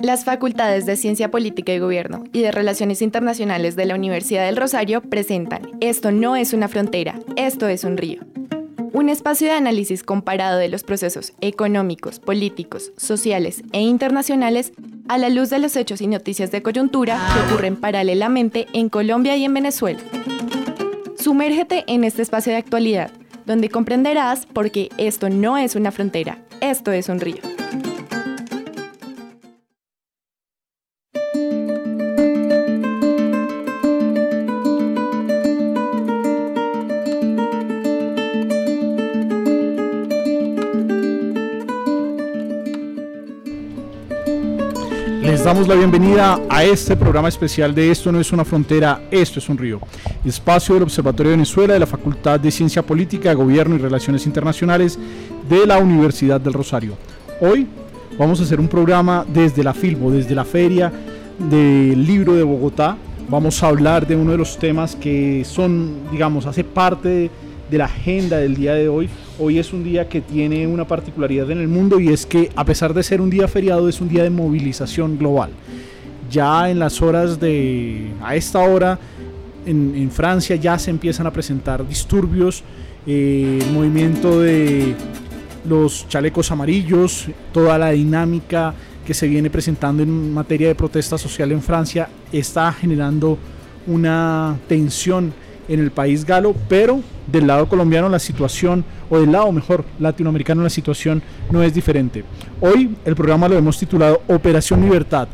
Las facultades de Ciencia Política y Gobierno y de Relaciones Internacionales de la Universidad del Rosario presentan Esto no es una frontera, esto es un río. Un espacio de análisis comparado de los procesos económicos, políticos, sociales e internacionales a la luz de los hechos y noticias de coyuntura que ocurren paralelamente en Colombia y en Venezuela. Sumérgete en este espacio de actualidad, donde comprenderás por qué esto no es una frontera, esto es un río. Damos la bienvenida a este programa especial de Esto no es una frontera, esto es un río. Espacio del Observatorio de Venezuela de la Facultad de Ciencia Política, Gobierno y Relaciones Internacionales de la Universidad del Rosario. Hoy vamos a hacer un programa desde la Filbo, desde la Feria del Libro de Bogotá. Vamos a hablar de uno de los temas que son, digamos, hace parte de la agenda del día de hoy. Hoy es un día que tiene una particularidad en el mundo y es que a pesar de ser un día feriado es un día de movilización global. Ya en las horas de, a esta hora, en, Francia ya se empiezan a presentar disturbios, eh, el movimiento de los chalecos amarillos, toda la dinámica que se viene presentando en materia de protesta social en Francia está generando una tensión en el país galo, pero del lado colombiano la situación, o del lado mejor latinoamericano la situación no es diferente. Hoy el programa lo hemos titulado Operación Libertad,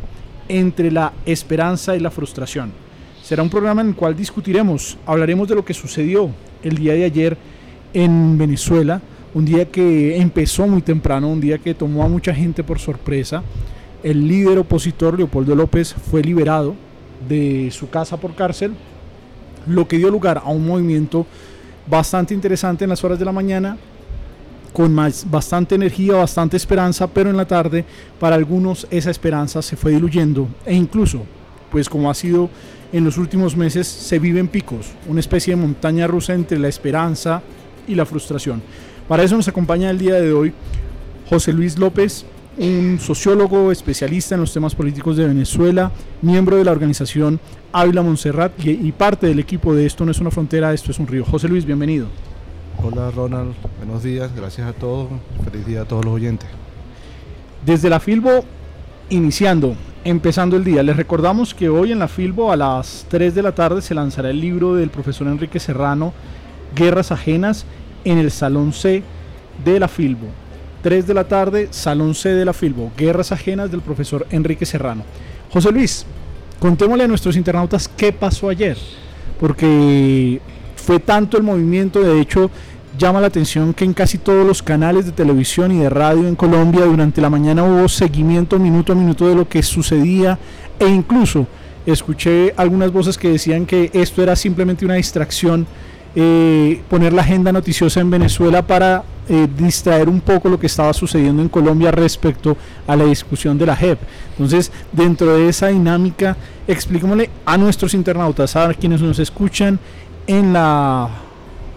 entre la esperanza y la frustración. Será un programa en el cual discutiremos, hablaremos de lo que sucedió el día de ayer en Venezuela, un día que empezó muy temprano, un día que tomó a mucha gente por sorpresa. El líder opositor Leopoldo López fue liberado de su casa por cárcel lo que dio lugar a un movimiento bastante interesante en las horas de la mañana, con más, bastante energía, bastante esperanza, pero en la tarde para algunos esa esperanza se fue diluyendo e incluso, pues como ha sido en los últimos meses, se vive en picos, una especie de montaña rusa entre la esperanza y la frustración. Para eso nos acompaña el día de hoy José Luis López, un sociólogo especialista en los temas políticos de Venezuela, miembro de la organización Ávila Montserrat y, parte del equipo de Esto no es una frontera, esto es un río. José Luis, bienvenido. Hola Ronald, buenos días, gracias a todos, feliz día a todos los oyentes. Desde la Filbo, iniciando, empezando el día, les recordamos que hoy en la Filbo a las 3 de la tarde se lanzará el libro del profesor Enrique Serrano, Guerras Ajenas, en el Salón C de la Filbo. 3 de la tarde, Salón C de la Filbo, Guerras Ajenas del profesor Enrique Serrano. José Luis, contémosle a nuestros internautas qué pasó ayer, porque fue tanto el movimiento, de hecho, llama la atención que en casi todos los canales de televisión y de radio en Colombia durante la mañana hubo seguimiento minuto a minuto de lo que sucedía e incluso escuché algunas voces que decían que esto era simplemente una distracción eh, poner la agenda noticiosa en Venezuela para eh, distraer un poco lo que estaba sucediendo en Colombia respecto a la discusión de la JEP. Entonces, dentro de esa dinámica, expliquémosle a nuestros internautas, a quienes nos escuchan en la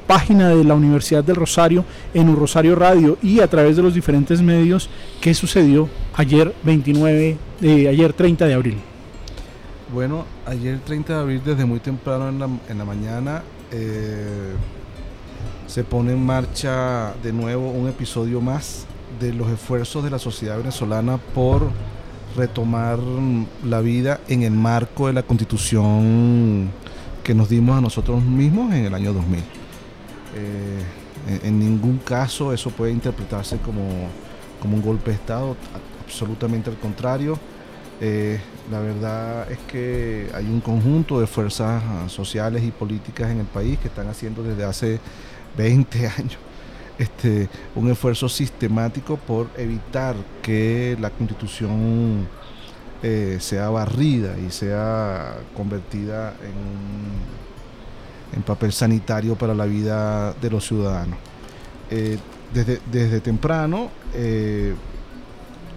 página de la Universidad del Rosario, en un Rosario Radio y a través de los diferentes medios, qué sucedió ayer 29, de ayer 30 de abril. Bueno, ayer 30 de abril desde muy temprano en la, en la mañana eh, se pone en marcha de nuevo un episodio más de los esfuerzos de la sociedad venezolana por retomar la vida en el marco de la constitución que nos dimos a nosotros mismos en el año 2000. Eh, en, ningún caso eso puede interpretarse como, como un golpe de Estado, absolutamente al contrario. Eh, la verdad es que hay un conjunto de fuerzas ah, sociales y políticas en el país que están haciendo desde hace 20 años este, un esfuerzo sistemático por evitar que la constitución eh, sea barrida y sea convertida en, en, papel sanitario para la vida de los ciudadanos. Eh, desde, desde, temprano, eh,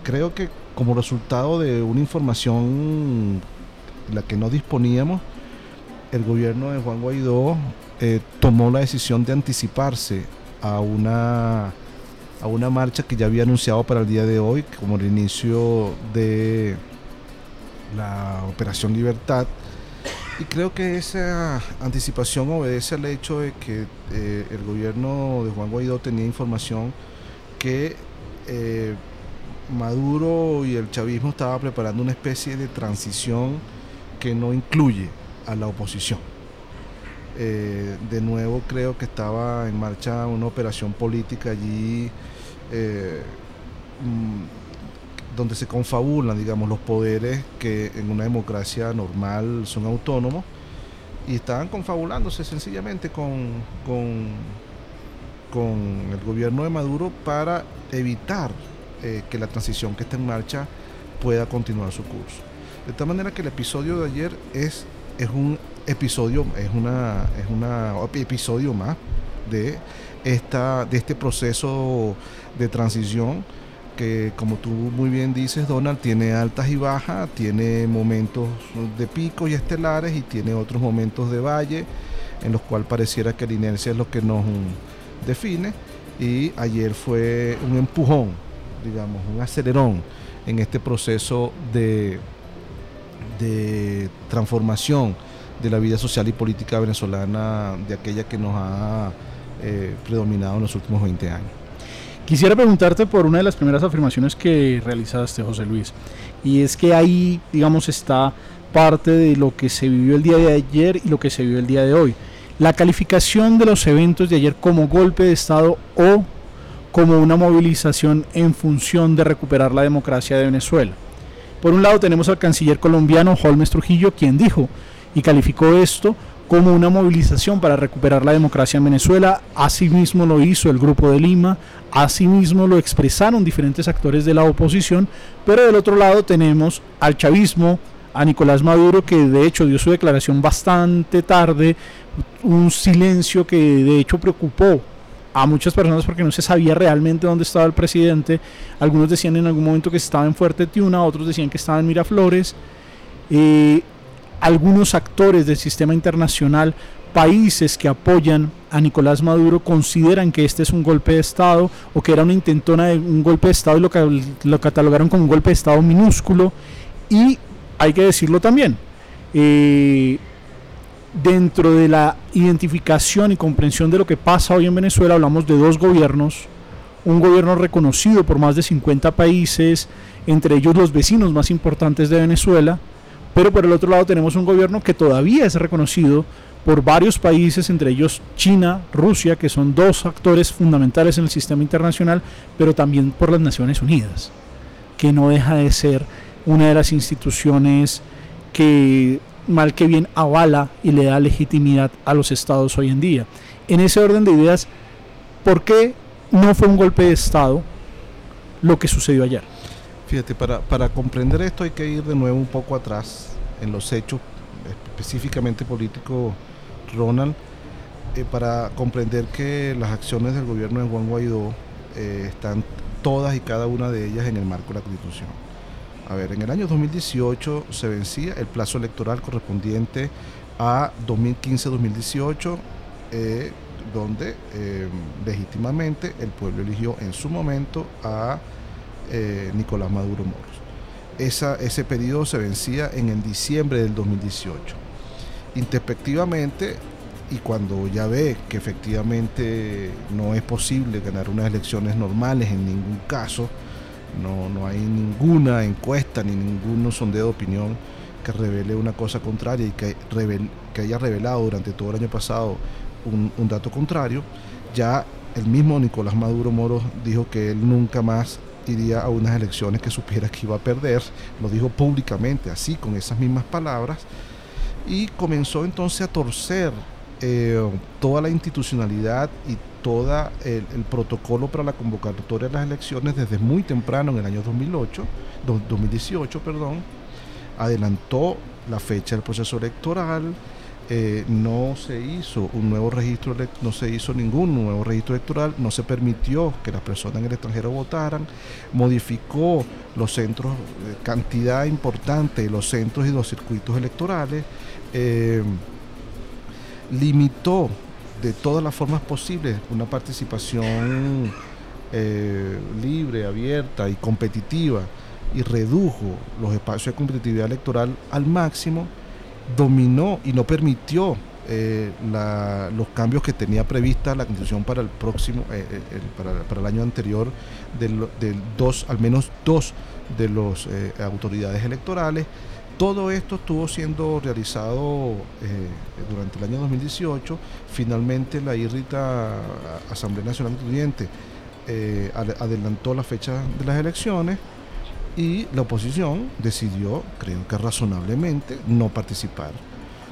creo que como resultado de una información la que no disponíamos, el gobierno de Juan Guaidó tomó la decisión de anticiparse a una, a una marcha que ya había anunciado para el día de hoy, como el inicio de la Operación Libertad. Y creo que esa anticipación obedece al hecho de que eh, el gobierno de Juan Guaidó tenía información que eh, Maduro y el chavismo estaba preparando una especie de transición que no incluye a la oposición. Eh, de nuevo creo que estaba en marcha una operación política allí eh, mm, donde se confabulan, digamos, los poderes que en una democracia normal son autónomos y estaban confabulándose sencillamente con, con, con el gobierno de Maduro para evitar eh, que la transición que está en marcha pueda continuar su curso. De tal manera que el episodio de ayer es, es un episodio es una es una episodio más de esta de este proceso de transición que como tú muy bien dices Donald tiene altas y bajas tiene momentos de pico y estelares y tiene otros momentos de valle en los cuales pareciera que la inercia es lo que nos define y ayer fue un empujón digamos un acelerón en este proceso de de transformación de la vida social y política venezolana, de aquella que nos ha eh, predominado en los últimos 20 años. Quisiera preguntarte por una de las primeras afirmaciones que realizaste, José Luis, y es que ahí, digamos, está parte de lo que se vivió el día de ayer y lo que se vivió el día de hoy. La calificación de los eventos de ayer como golpe de Estado o como una movilización en función de recuperar la democracia de Venezuela. Por un lado tenemos al canciller colombiano Holmes Trujillo, quien dijo, y calificó esto como una movilización para recuperar la democracia en Venezuela. Asimismo lo hizo el Grupo de Lima, asimismo lo expresaron diferentes actores de la oposición, pero del otro lado tenemos al chavismo, a Nicolás Maduro, que de hecho dio su declaración bastante tarde, un silencio que de hecho preocupó a muchas personas porque no se sabía realmente dónde estaba el presidente. Algunos decían en algún momento que estaba en Fuerte Tiuna, otros decían que estaba en Miraflores. Eh, algunos actores del sistema internacional, países que apoyan a Nicolás Maduro, consideran que este es un golpe de Estado o que era una intentona de un golpe de Estado y lo, lo catalogaron como un golpe de Estado minúsculo. Y hay que decirlo también, eh, dentro de la identificación y comprensión de lo que pasa hoy en Venezuela, hablamos de dos gobiernos, un gobierno reconocido por más de 50 países, entre ellos los vecinos más importantes de Venezuela, pero por el otro lado tenemos un gobierno que todavía es reconocido por varios países, entre ellos China, Rusia, que son dos actores fundamentales en el sistema internacional, pero también por las Naciones Unidas, que no deja de ser una de las instituciones que mal que bien avala y le da legitimidad a los estados hoy en día. En ese orden de ideas, ¿por qué no fue un golpe de Estado lo que sucedió ayer? Fíjate, para, para comprender esto hay que ir de nuevo un poco atrás en los hechos, específicamente políticos, Ronald, eh, para comprender que las acciones del gobierno de Juan Guaidó eh, están todas y cada una de ellas en el marco de la Constitución. A ver, en el año 2018 se vencía el plazo electoral correspondiente a 2015-2018, eh, donde legítimamente el pueblo eligió en su momento a eh, Nicolás Maduro Moros. Esa, ese periodo se vencía en el diciembre del 2018. Introspectivamente, y cuando ya ve que efectivamente no es posible ganar unas elecciones normales en ningún caso, no, no hay ninguna encuesta ni ningún sondeo de opinión que revele una cosa contraria y que, que haya revelado durante todo el año pasado un, dato contrario, ya el mismo Nicolás Maduro Moro dijo que él nunca más iría a unas elecciones que supiera que iba a perder, lo dijo públicamente, así, con esas mismas palabras, y comenzó entonces a torcer eh, toda la institucionalidad y todo el, protocolo para la convocatoria de las elecciones desde muy temprano en el año 2008, 2018, perdón, adelantó la fecha del proceso electoral, eh, no se hizo un nuevo registro, no se hizo ningún nuevo registro electoral, no se permitió que las personas en el extranjero votaran, modificó los centros, eh, cantidad importante de los centros y los circuitos electorales limitó de todas las formas posibles una participación eh, libre, abierta y competitiva y redujo los espacios de competitividad electoral al máximo, dominó y no permitió eh, los cambios que tenía prevista la Constitución para el próximo, eh, para, el año anterior, del, dos, al menos dos de las autoridades electorales todo esto estuvo siendo realizado eh, durante el año 2018. Finalmente la irrita Asamblea Nacional eh, adelantó la fecha de las elecciones y la oposición decidió, creo que razonablemente, no participar.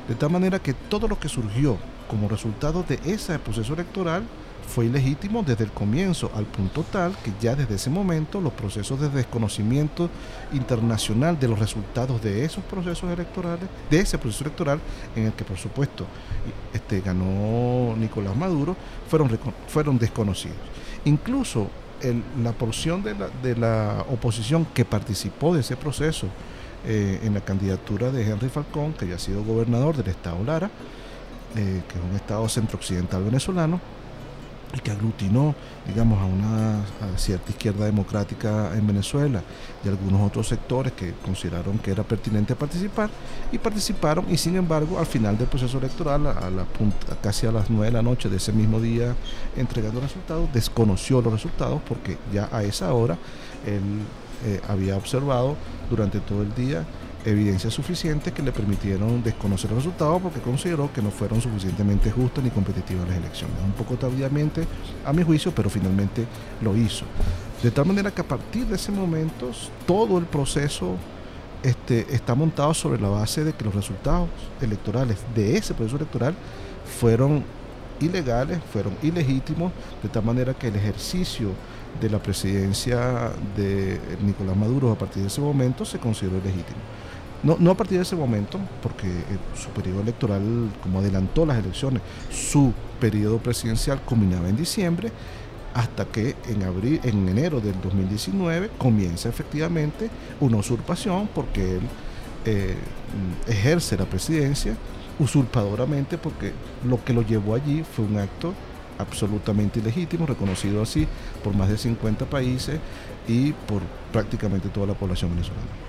De tal manera que todo lo que surgió como resultado de ese proceso electoral fue ilegítimo desde el comienzo, al punto tal que ya desde ese momento los procesos de desconocimiento internacional de los resultados de esos procesos electorales, de ese proceso electoral, en el que por supuesto este, ganó Nicolás Maduro, fueron, fueron desconocidos. Incluso la porción de la, de la, oposición que participó de ese proceso eh, en la candidatura de Henry Falcón, que había sido gobernador del estado Lara, eh, que es un estado centro-occidental venezolano, y que aglutinó, digamos, a una cierta izquierda democrática en Venezuela y algunos otros sectores que consideraron que era pertinente participar y participaron y sin embargo al final del proceso electoral, a la casi a las 9 de la noche de ese mismo día entregando resultados, desconoció los resultados porque ya a esa hora él eh, había observado durante todo el día evidencia suficiente que le permitieron desconocer los resultados porque consideró que no fueron suficientemente justas ni competitivas las elecciones. Un poco tardíamente, a mi juicio, pero finalmente lo hizo. De tal manera que a partir de ese momento todo el proceso este, está montado sobre la base de que los resultados electorales de ese proceso electoral fueron ilegales, fueron ilegítimos, de tal manera que el ejercicio de la presidencia de Nicolás Maduro a partir de ese momento se consideró ilegítimo. No, a partir de ese momento, porque su periodo electoral, como adelantó las elecciones, su periodo presidencial culminaba en diciembre, hasta que en abril, en enero del 2019 comienza efectivamente una usurpación, porque él eh, ejerce la presidencia usurpadoramente, porque lo que lo llevó allí fue un acto absolutamente ilegítimo, reconocido así por más de 50 países y por prácticamente toda la población venezolana.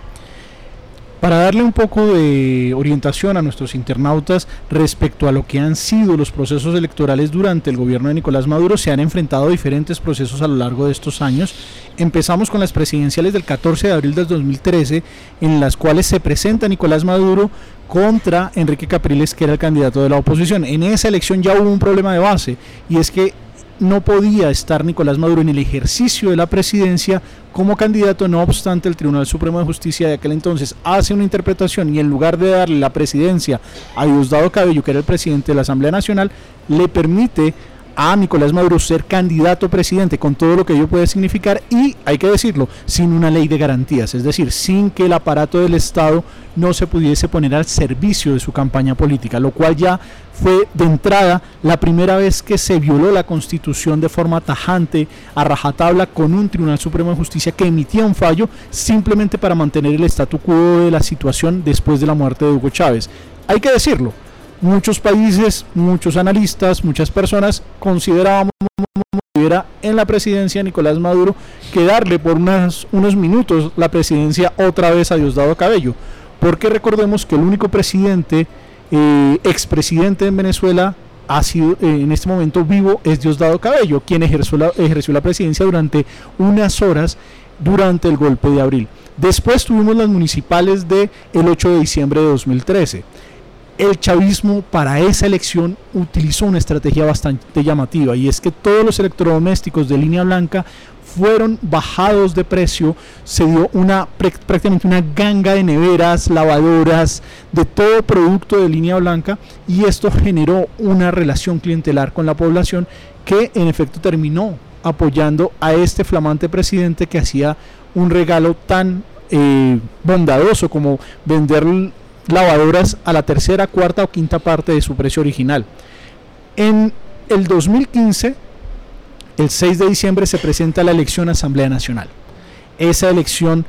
Para darle un poco de orientación a nuestros internautas respecto a lo que han sido los procesos electorales durante el gobierno de Nicolás Maduro, se han enfrentado diferentes procesos a lo largo de estos años. Empezamos con las presidenciales del 14 de abril del 2013, en las cuales se presenta Nicolás Maduro contra Enrique Capriles, que era el candidato de la oposición. En esa elección ya hubo un problema de base, y es que no podía estar Nicolás Maduro en el ejercicio de la presidencia como candidato, no obstante el Tribunal Supremo de Justicia de aquel entonces hace una interpretación y en lugar de darle la presidencia a Diosdado Cabello, que era el presidente de la Asamblea Nacional, le permite a Nicolás Maduro ser candidato presidente con todo lo que ello puede significar y, hay que decirlo, sin una ley de garantías, es decir, sin que el aparato del Estado no se pudiese poner al servicio de su campaña política, lo cual ya fue de entrada la primera vez que se violó la constitución de forma tajante, a rajatabla, con un Tribunal Supremo de Justicia que emitía un fallo simplemente para mantener el statu quo de la situación después de la muerte de Hugo Chávez. Hay que decirlo, muchos países, muchos analistas, muchas personas considerábamos en la presidencia Nicolás Maduro que darle por unos minutos la presidencia otra vez a Diosdado Cabello. Porque recordemos que el único presidente, eh, expresidente en Venezuela, ha sido eh, en este momento vivo es Diosdado Cabello, quien ejerció la, ejerció la presidencia durante unas horas durante el golpe de abril. Después tuvimos las municipales de el 8 de diciembre de 2013. El chavismo para esa elección utilizó una estrategia bastante llamativa y es que todos los electrodomésticos de línea blanca fueron bajados de precio, se dio una prácticamente una ganga de neveras, lavadoras, de todo producto de línea blanca y esto generó una relación clientelar con la población que en efecto terminó apoyando a este flamante presidente que hacía un regalo tan eh, bondadoso como vender lavadoras a la tercera, cuarta o quinta parte de su precio original. En el 2015 el 6 de diciembre se presenta la elección a Asamblea Nacional. Esa elección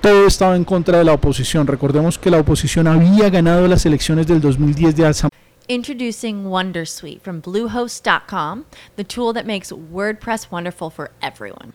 todo estaba en contra de la oposición. Recordemos que la oposición había ganado las elecciones del 2010 de Asamblea. Introducing Wondersuite from Bluehost.com, the tool that makes WordPress wonderful for everyone.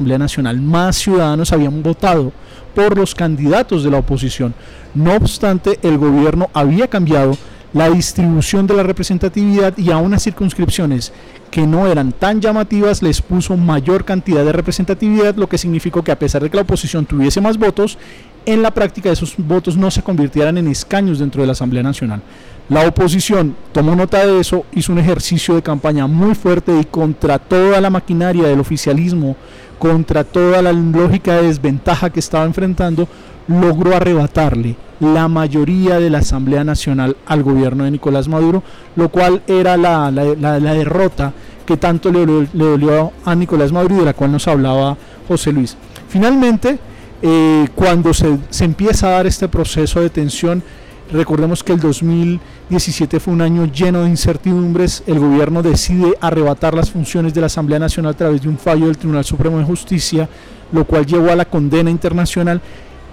Asamblea Nacional, más ciudadanos habían votado por los candidatos de la oposición. No obstante, el gobierno había cambiado la distribución de la representatividad y a unas circunscripciones que no eran tan llamativas les puso mayor cantidad de representatividad, lo que significó que a pesar de que la oposición tuviese más votos, en la práctica esos votos no se convirtieran en escaños dentro de la Asamblea Nacional. La oposición tomó nota de eso, hizo un ejercicio de campaña muy fuerte y contra toda la maquinaria del oficialismo contra toda la lógica de desventaja que estaba enfrentando, logró arrebatarle la mayoría de la Asamblea Nacional al gobierno de Nicolás Maduro, lo cual era la, derrota que tanto le, dolió a Nicolás Maduro y de la cual nos hablaba José Luis. Finalmente, eh, cuando se, se empieza a dar este proceso de tensión, Recordemos que el 2017 fue un año lleno de incertidumbres. El gobierno decide arrebatar las funciones de la Asamblea Nacional a través de un fallo del Tribunal Supremo de Justicia, lo cual llevó a la condena internacional.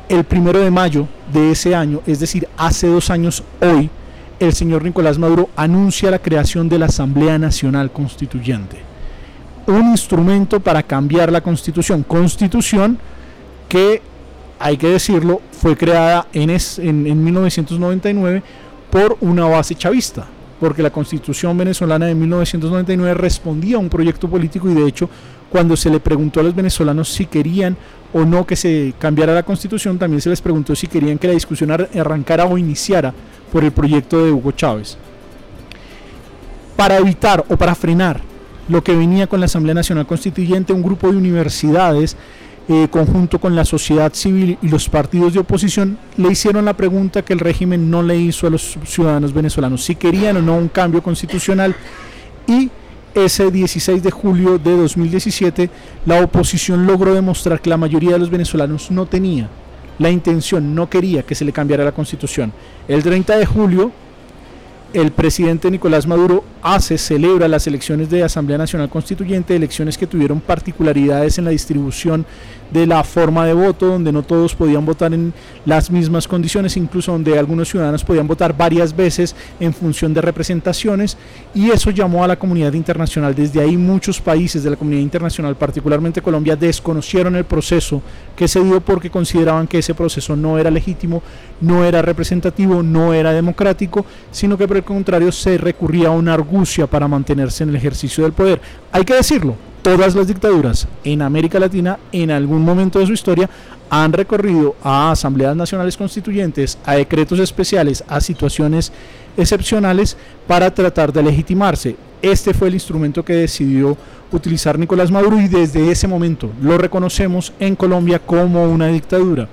El primero de mayo de ese año, es decir, hace dos años hoy, el señor Nicolás Maduro anuncia la creación de la Asamblea Nacional Constituyente. Un instrumento para cambiar la constitución. Constitución que hay que decirlo, fue creada en, en, 1999 por una base chavista, porque la constitución venezolana de 1999 respondía a un proyecto político y de hecho cuando se le preguntó a los venezolanos si querían o no que se cambiara la constitución, también se les preguntó si querían que la discusión arrancara o iniciara por el proyecto de Hugo Chávez. Para evitar o para frenar lo que venía con la Asamblea Nacional Constituyente, un grupo de universidades eh, conjunto con la sociedad civil y los partidos de oposición, le hicieron la pregunta que el régimen no le hizo a los ciudadanos venezolanos, si querían o no un cambio constitucional y ese 16 de julio de 2017 la oposición logró demostrar que la mayoría de los venezolanos no tenía la intención, no quería que se le cambiara la constitución. El 30 de julio el presidente Nicolás Maduro hace, celebra las elecciones de Asamblea Nacional Constituyente, elecciones que tuvieron particularidades en la distribución de la forma de voto, donde no todos podían votar en las mismas condiciones, incluso donde algunos ciudadanos podían votar varias veces en función de representaciones, y eso llamó a la comunidad internacional. Desde ahí muchos países de la comunidad internacional, particularmente Colombia, desconocieron el proceso que se dio porque consideraban que ese proceso no era legítimo, no era representativo, no era democrático, sino que por el contrario se recurría a una argucia para mantenerse en el ejercicio del poder. Hay que decirlo, todas las dictaduras en América Latina en algún momento de su historia han recorrido a asambleas nacionales constituyentes, a decretos especiales, a situaciones excepcionales para tratar de legitimarse. Este fue el instrumento que decidió utilizar Nicolás Maduro y desde ese momento lo reconocemos en Colombia como una dictadura.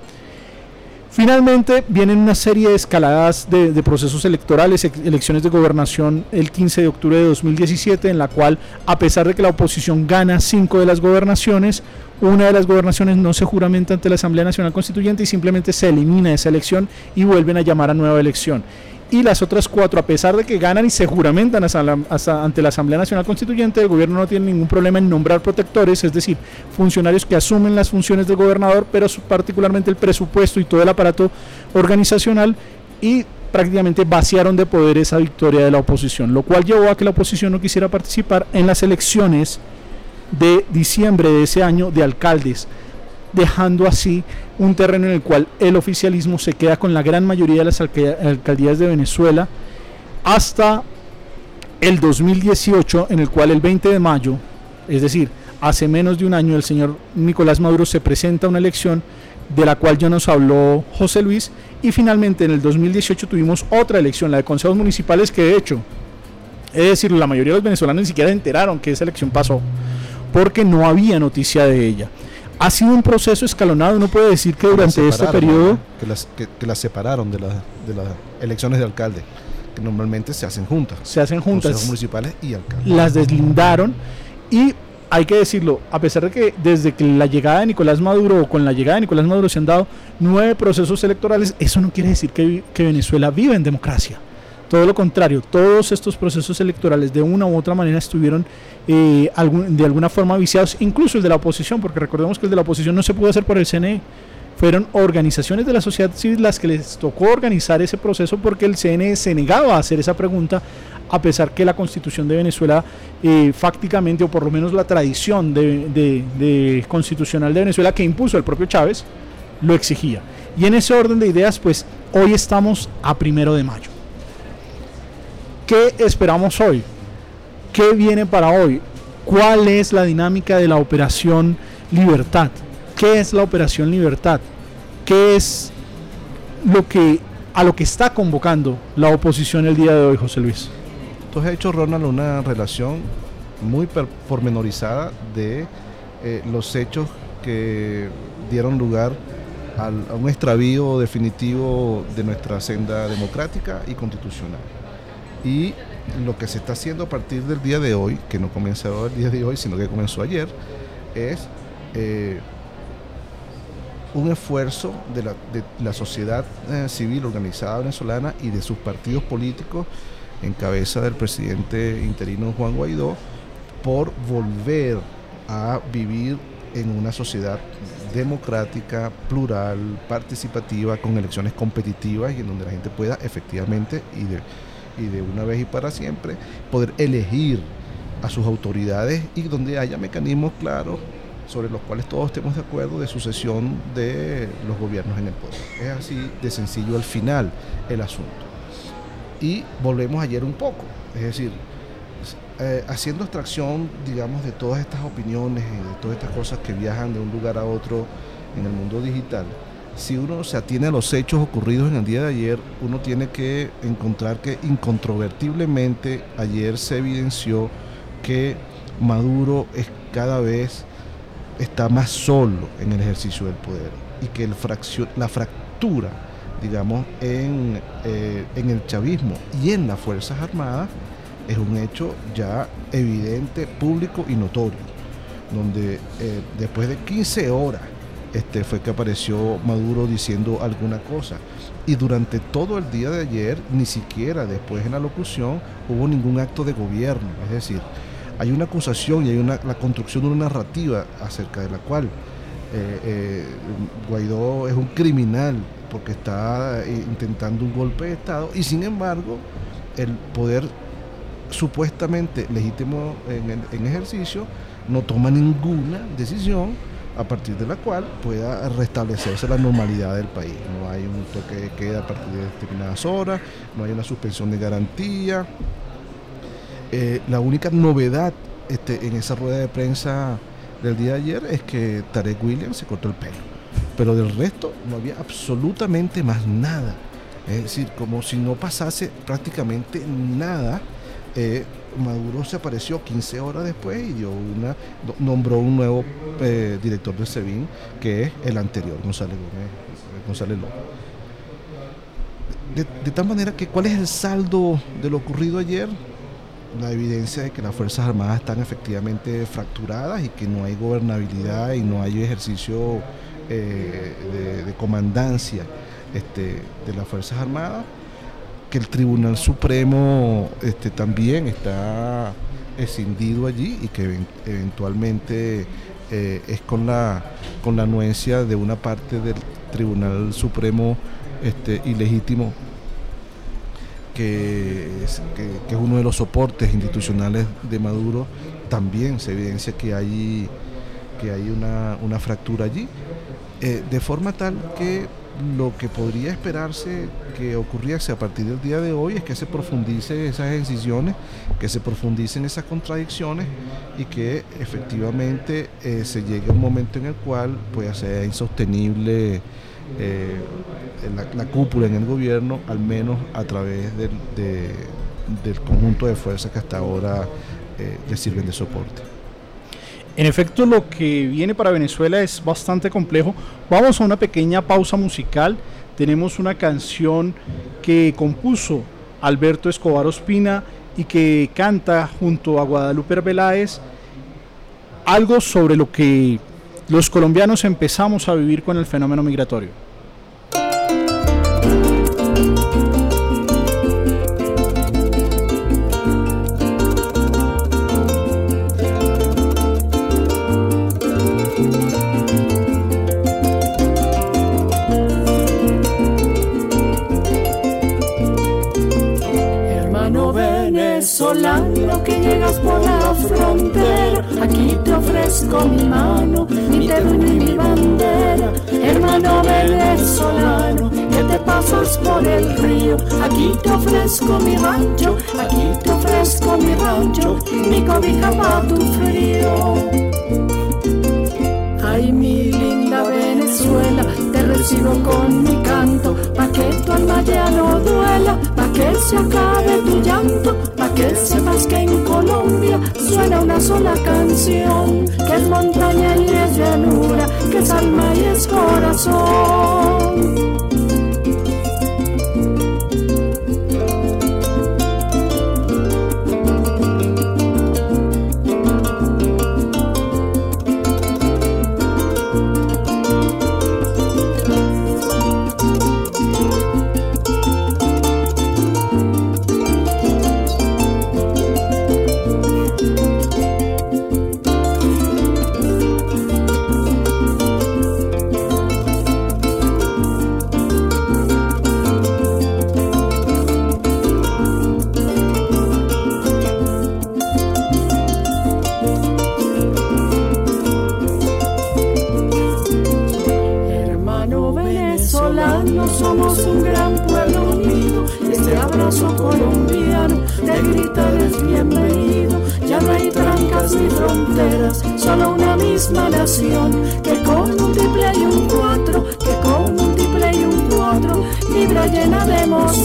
Finalmente vienen una serie de escaladas de, procesos electorales, elecciones de gobernación el 15 de octubre de 2017, en la cual, a pesar de que la oposición gana cinco de las gobernaciones, una de las gobernaciones no se juramenta ante la Asamblea Nacional Constituyente y simplemente se elimina esa elección y vuelven a llamar a nueva elección y las otras cuatro, a pesar de que ganan y se juramentan ante la Asamblea Nacional Constituyente, el gobierno no tiene ningún problema en nombrar protectores, es decir, funcionarios que asumen las funciones del gobernador, pero particularmente el presupuesto y todo el aparato organizacional y prácticamente vaciaron de poder esa victoria de la oposición, lo cual llevó a que la oposición no quisiera participar en las elecciones de diciembre de ese año de alcaldes dejando así un terreno en el cual el oficialismo se queda con la gran mayoría de las alcaldías de Venezuela hasta el 2018, en el cual el 20 de mayo, es decir, hace menos de un año, el señor Nicolás Maduro se presenta a una elección de la cual ya nos habló José Luis, y finalmente en el 2018 tuvimos otra elección, la de consejos municipales, que de hecho, es decir, la mayoría de los venezolanos ni siquiera enteraron que esa elección pasó, porque no había noticia de ella ha sido un proceso escalonado. Uno puede decir que durante este periodo. Que las, que, las separaron de, de las elecciones de alcalde, que normalmente se hacen juntas. Se hacen juntas. municipales y alcaldes. Las deslindaron y hay que decirlo, a pesar de que desde que la llegada de Nicolás Maduro o con la llegada de Nicolás Maduro se han dado nueve procesos electorales, eso no quiere decir que, que Venezuela vive en democracia. Todo lo contrario, todos estos procesos electorales de una u otra manera estuvieron eh, de alguna forma viciados, incluso el de la oposición, porque recordemos que el de la oposición no se pudo hacer por el CNE. Fueron organizaciones de la sociedad civil las que les tocó organizar ese proceso porque el CNE se negaba a hacer esa pregunta, a pesar que la constitución de Venezuela, eh, fácticamente, o por lo menos la tradición constitucional de Venezuela que impuso el propio Chávez, lo exigía. Y en ese orden de ideas, pues hoy estamos a primero de mayo. ¿Qué esperamos hoy? ¿Qué viene para hoy? ¿Cuál es la dinámica de la operación Libertad? ¿Qué es la operación Libertad? ¿Qué es lo que a lo que está convocando la oposición el día de hoy, José Luis? Tú has hecho, Ronald, una relación muy pormenorizada de eh, los hechos que dieron lugar a un extravío definitivo de nuestra senda democrática y constitucional. Y lo que se está haciendo a partir del día de hoy, que no comenzó el día de hoy, sino que comenzó ayer, es eh, un esfuerzo de la, sociedad eh, civil organizada venezolana y de sus partidos políticos en cabeza del presidente interino Juan Guaidó por volver a vivir en una sociedad democrática, plural, participativa, con elecciones competitivas y en donde la gente pueda efectivamente y de y de una vez y para siempre poder elegir a sus autoridades y donde haya mecanismos claros sobre los cuales todos estemos de acuerdo de sucesión de los gobiernos en el poder. Es así de sencillo al final el asunto. Y volvemos ayer un poco, es decir, eh, haciendo extracción, digamos, de todas estas opiniones y de todas estas cosas que viajan de un lugar a otro en el mundo digital, si uno se atiene a los hechos ocurridos en el día de ayer, uno tiene que encontrar que incontrovertiblemente ayer se evidenció que Maduro es cada vez está más solo en el ejercicio del poder y que la fractura, digamos, en, eh, en el chavismo y en las Fuerzas Armadas es un hecho ya evidente, público y notorio, donde eh, después de 15 horas este, fue que apareció Maduro diciendo alguna cosa. Y durante todo el día de ayer, ni siquiera después en la locución, hubo ningún acto de gobierno. Es decir, hay una acusación y hay una, la construcción de una narrativa acerca de la cual eh, eh, Guaidó es un criminal porque está eh, intentando un golpe de Estado y sin embargo el poder supuestamente legítimo en, en ejercicio no toma ninguna decisión a partir de la cual pueda restablecerse la normalidad del país. No hay un toque de queda a partir de determinadas horas, no hay una suspensión de garantía. Eh, la única novedad este, en esa rueda de prensa del día de ayer es que Tarek Williams se cortó el pelo. Pero del resto no había absolutamente más nada. Es decir, como si no pasase prácticamente nada. Eh, Maduro se apareció 15 horas después y dio una, nombró un nuevo eh, director de SEBIN, que es el anterior, González Gómez, González López. De, tal manera que, ¿cuál es el saldo de lo ocurrido ayer? La evidencia de que las Fuerzas Armadas están efectivamente fracturadas y que no hay gobernabilidad y no hay ejercicio eh, de, comandancia este, de las Fuerzas Armadas que el Tribunal Supremo este, también está escindido allí y que eventualmente eh, es con la, con la anuencia de una parte del Tribunal Supremo este, ilegítimo que es, que, es, uno de los soportes institucionales de Maduro, también se evidencia que hay, que hay una, una fractura allí, eh, de forma tal que lo que podría esperarse que ocurriese a partir del día de hoy es que se profundice esas decisiones, que se profundicen esas contradicciones y que efectivamente eh, se llegue a un momento en el cual pueda ser insostenible eh, la, cúpula en el gobierno, al menos a través del, conjunto de fuerzas que hasta ahora eh, le sirven de soporte. En efecto, lo que viene para Venezuela es bastante complejo. Vamos a una pequeña pausa musical. Tenemos una canción que compuso Alberto Escobar Ospina y que canta junto a Guadalupe Arbeláez algo sobre lo que los colombianos empezamos a vivir con el fenómeno migratorio. Aquí te ofrezco mi mano, mi terruño y mi bandera, hermano venezolano, que te pasas por el río, aquí te ofrezco mi rancho, aquí te ofrezco mi rancho, mi cobija para tu frío. Ay, mi linda Te recibo con mi canto, pa' que tu alma ya no duela, pa' que se acabe tu llanto, pa' que sepas que en Colombia suena una sola canción, que es montaña y es llanura, que es alma y es corazón. paso colombiano te grita bienvenido. Ya no hay trancas ni fronteras, solo una misma nación. Que con múltiple y un cuatro, que con múltiple y un cuatro, vibra llena de emoción.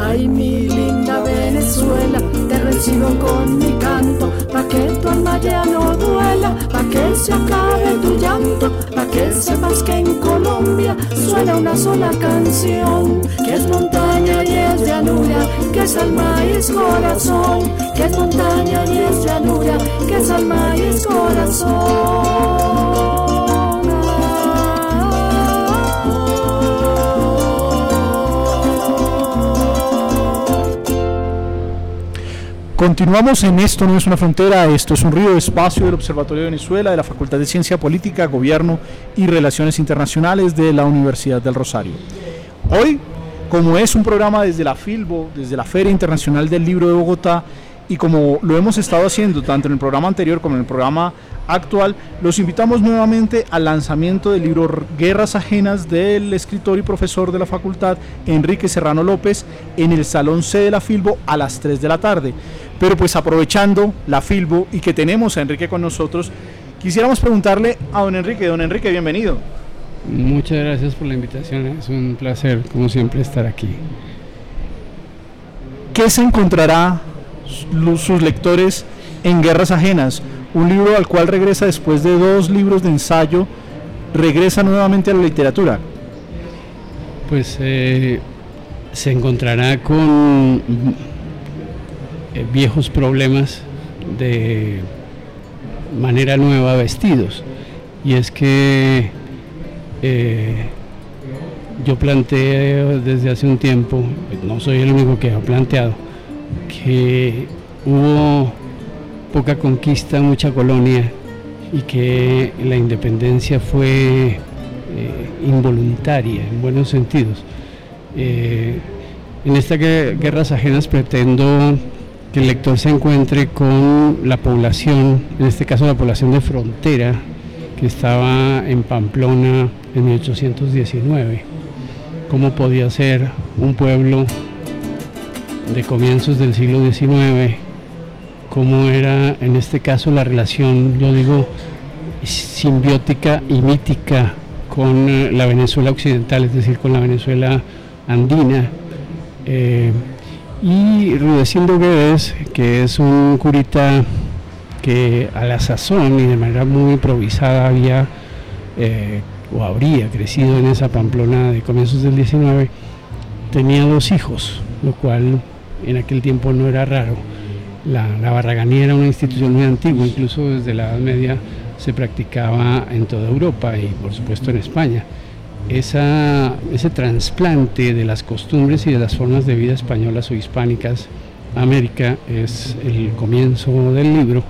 Ay, mi linda Venezuela, te recibo con mi canto, pa' que tu alma ya no duela suena una sola canción, que es montaña y es llanura, que es alma y es corazón, que es montaña y es llanura, que es alma y es corazón. Continuamos en Esto no es una frontera, esto es un río, espacio del Observatorio de Venezuela, de la Facultad de Ciencia Política, Gobierno y Relaciones Internacionales de la Universidad del Rosario. Hoy, como es un programa desde la FILBO, desde la Feria Internacional del Libro de Bogotá, y como lo hemos estado haciendo tanto en el programa anterior como en el programa actual, los invitamos nuevamente al lanzamiento del libro Guerras Ajenas del escritor y profesor de la facultad Enrique Serrano López en el Salón C de la Filbo a las 3 de la tarde. Pero pues aprovechando la Filbo y que tenemos a Enrique con nosotros, quisiéramos preguntarle a don Enrique, don Enrique, bienvenido. Muchas gracias por la invitación, es un placer como siempre estar aquí. ¿Qué se encontrará sus lectores en Guerras Ajenas? un libro al cual regresa después de dos libros de ensayo, regresa nuevamente a la literatura. Pues eh, se encontrará con eh, viejos problemas de manera nueva vestidos. Y es que eh, yo planteé desde hace un tiempo, no soy el único que ha planteado, que hubo poca conquista, mucha colonia y que la independencia fue eh, involuntaria en buenos sentidos. Eh, en estas guerras ajenas pretendo que el lector se encuentre con la población, en este caso la población de frontera, que estaba en Pamplona en 1819. ¿Cómo podía ser un pueblo de comienzos del siglo XIX cómo era en este caso la relación, yo digo, simbiótica y mítica con eh, la Venezuela occidental, es decir, con la Venezuela andina. Eh, y Rudecindo Guedes, que es un curita que a la sazón y de manera muy improvisada había eh, o habría crecido en esa Pamplona de comienzos del 19, tenía dos hijos, lo cual en aquel tiempo no era raro la, barraganía era una institución muy antigua, incluso desde la Edad Media se practicaba en toda Europa y por supuesto en España. ese trasplante de las costumbres y de las formas de vida españolas o hispánicas a América es el comienzo del libro,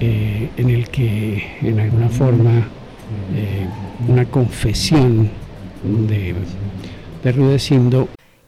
eh, en el que en alguna forma eh, una confesión de, de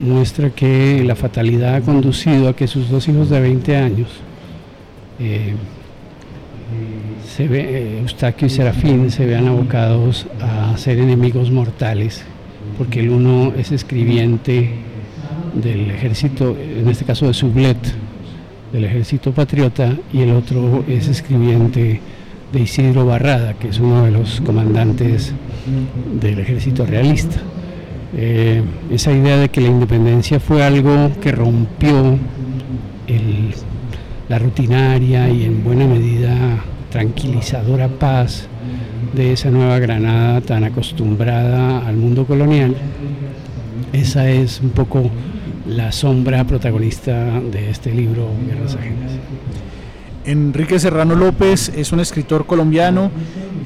Muestra que la fatalidad ha conducido a que sus dos hijos de 20 años, eh, eh, Eustaquio y Serafín, se vean abocados a ser enemigos mortales, porque el uno es escribiente del ejército, en este caso de Sublet, del ejército patriota, y el otro es escribiente de Isidro Barrada, que es uno de los comandantes del ejército realista. Eh, esa idea de que la independencia fue algo que rompió el, la rutinaria y en buena medida tranquilizadora paz de esa nueva Granada tan acostumbrada al mundo colonial, esa es un poco la sombra protagonista de este libro, Guerras Ajenas. Enrique Serrano López es un escritor colombiano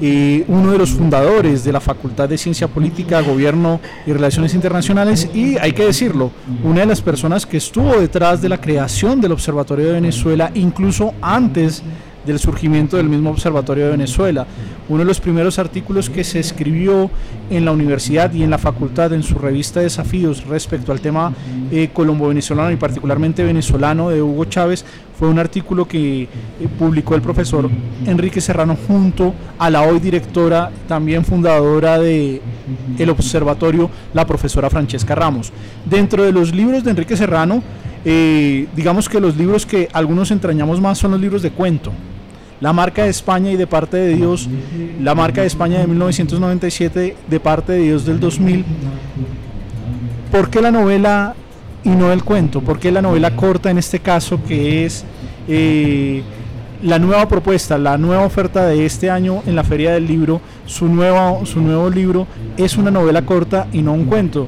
y uno de los fundadores de la Facultad de Ciencia Política, Gobierno y Relaciones Internacionales y, hay que decirlo, una de las personas que estuvo detrás de la creación del Observatorio de Venezuela, incluso antes del surgimiento del mismo Observatorio de Venezuela. Uno de los primeros artículos que se escribió en la universidad y en la facultad en su revista Desafíos respecto al tema eh, colombo-venezolano y particularmente venezolano de Hugo Chávez fue un artículo que eh, publicó el profesor Enrique Serrano junto a la hoy directora, también fundadora de el observatorio, la profesora Francesca Ramos. Dentro de los libros de Enrique Serrano, eh, digamos que los libros que algunos entrañamos más son los libros de cuento. La marca de España y de parte de Dios, la marca de España de 1997 de parte de Dios del 2000. ¿Por qué la novela y no el cuento? ¿Por qué la novela corta en este caso que es eh, la nueva propuesta, la nueva oferta de este año en la Feria del Libro, su nuevo, su nuevo libro es una novela corta y no un cuento?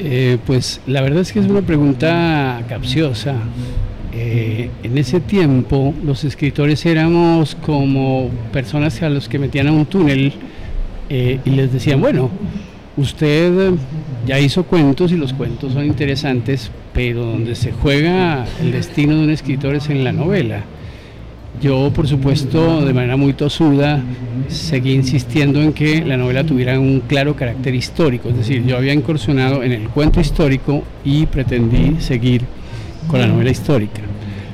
Eh, pues la verdad es que es una pregunta capciosa. Eh, en ese tiempo los escritores éramos como personas a los que metían a un túnel eh, y les decían, bueno, usted ya hizo cuentos y los cuentos son interesantes, pero donde se juega el destino de un escritor es en la novela. Yo, por supuesto, de manera muy tosuda, seguí insistiendo en que la novela tuviera un claro carácter histórico, es decir, yo había incursionado en el cuento histórico y pretendí seguir con la novela histórica.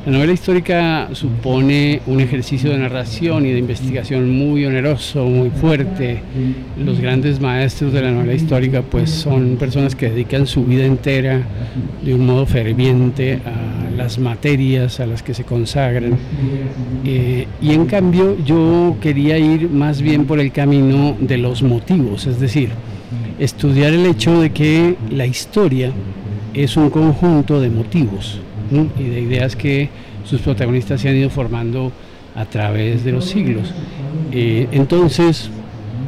La novela histórica supone un ejercicio de narración y de investigación muy oneroso, muy fuerte. Los grandes maestros de la novela histórica pues son personas que dedican su vida entera de un modo ferviente a las materias a las que se consagran. Eh, y en cambio yo quería ir más bien por el camino de los motivos, es decir, estudiar el hecho de que la historia es un conjunto de motivos y de ideas que sus protagonistas se han ido formando a través de los siglos. Eh, entonces,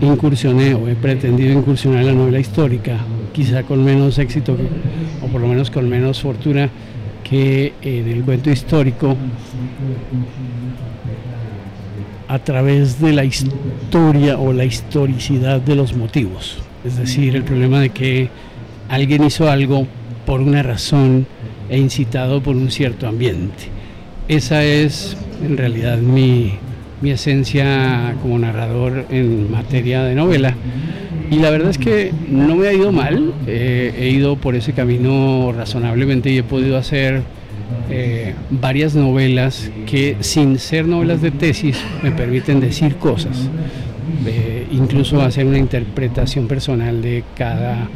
incursioné o he pretendido incursionar en la novela histórica, quizá con menos éxito o por lo menos con menos fortuna que en el cuento histórico, a través de la historia o la historicidad de los motivos. Es decir, el problema de que alguien hizo algo por una razón e incitado por un cierto ambiente. Esa es en realidad mi, esencia como narrador en materia de novela. Y la verdad es que no me ha ido mal, eh, he ido por ese camino razonablemente y he podido hacer eh, varias novelas que sin ser novelas de tesis me permiten decir cosas incluso hacer una interpretación personal de cada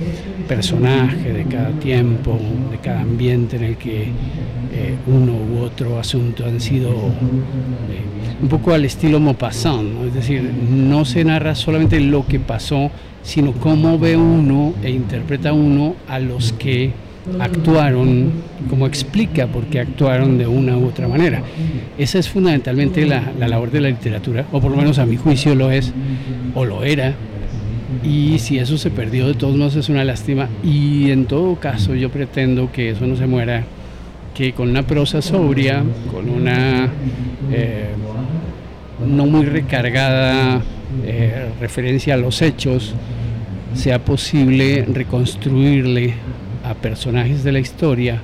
personaje, de cada tiempo, de cada ambiente en el que eh, uno u otro asunto han sido eh, un poco al estilo Maupassant, es decir, no se narra solamente lo que pasó, sino cómo ve uno e interpreta uno a los que actuaron, como explica por qué actuaron de una u otra manera. Esa es fundamentalmente la, labor de la literatura, o por lo menos a mi juicio lo es, o lo era, y si eso se perdió de todos modos es una lástima, y en todo caso yo pretendo que eso no se muera, que con una prosa sobria, con una eh, no muy recargada eh, referencia a los hechos, sea posible reconstruirle personajes de la historia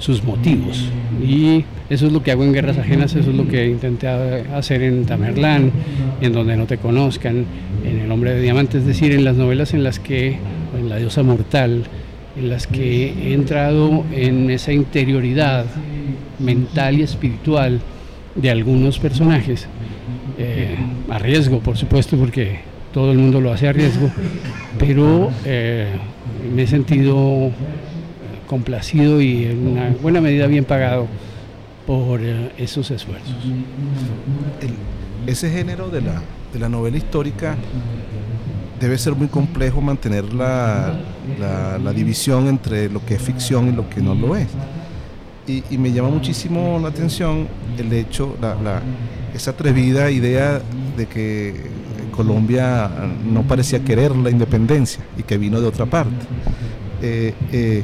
sus motivos. Y eso es lo que hago en Guerras Ajenas, eso es lo que intenté hacer en Tamerlán, en Donde no te conozcan, en El Hombre de Diamante, es decir, en las novelas en las que, en La Diosa Mortal, en las que he entrado en esa interioridad mental y espiritual de algunos personajes, eh, a riesgo, por supuesto, porque todo el mundo lo hace a riesgo, pero eh, me he sentido complacido y en una buena medida bien pagado por eh, esos esfuerzos. ese género de la, de la novela histórica debe ser muy complejo mantener la, la, división entre lo que es ficción y lo que no lo es. Y, y me llama muchísimo la atención el hecho, la, esa atrevida idea de que Colombia no parecía querer la independencia y que vino de otra parte. Eh, eh,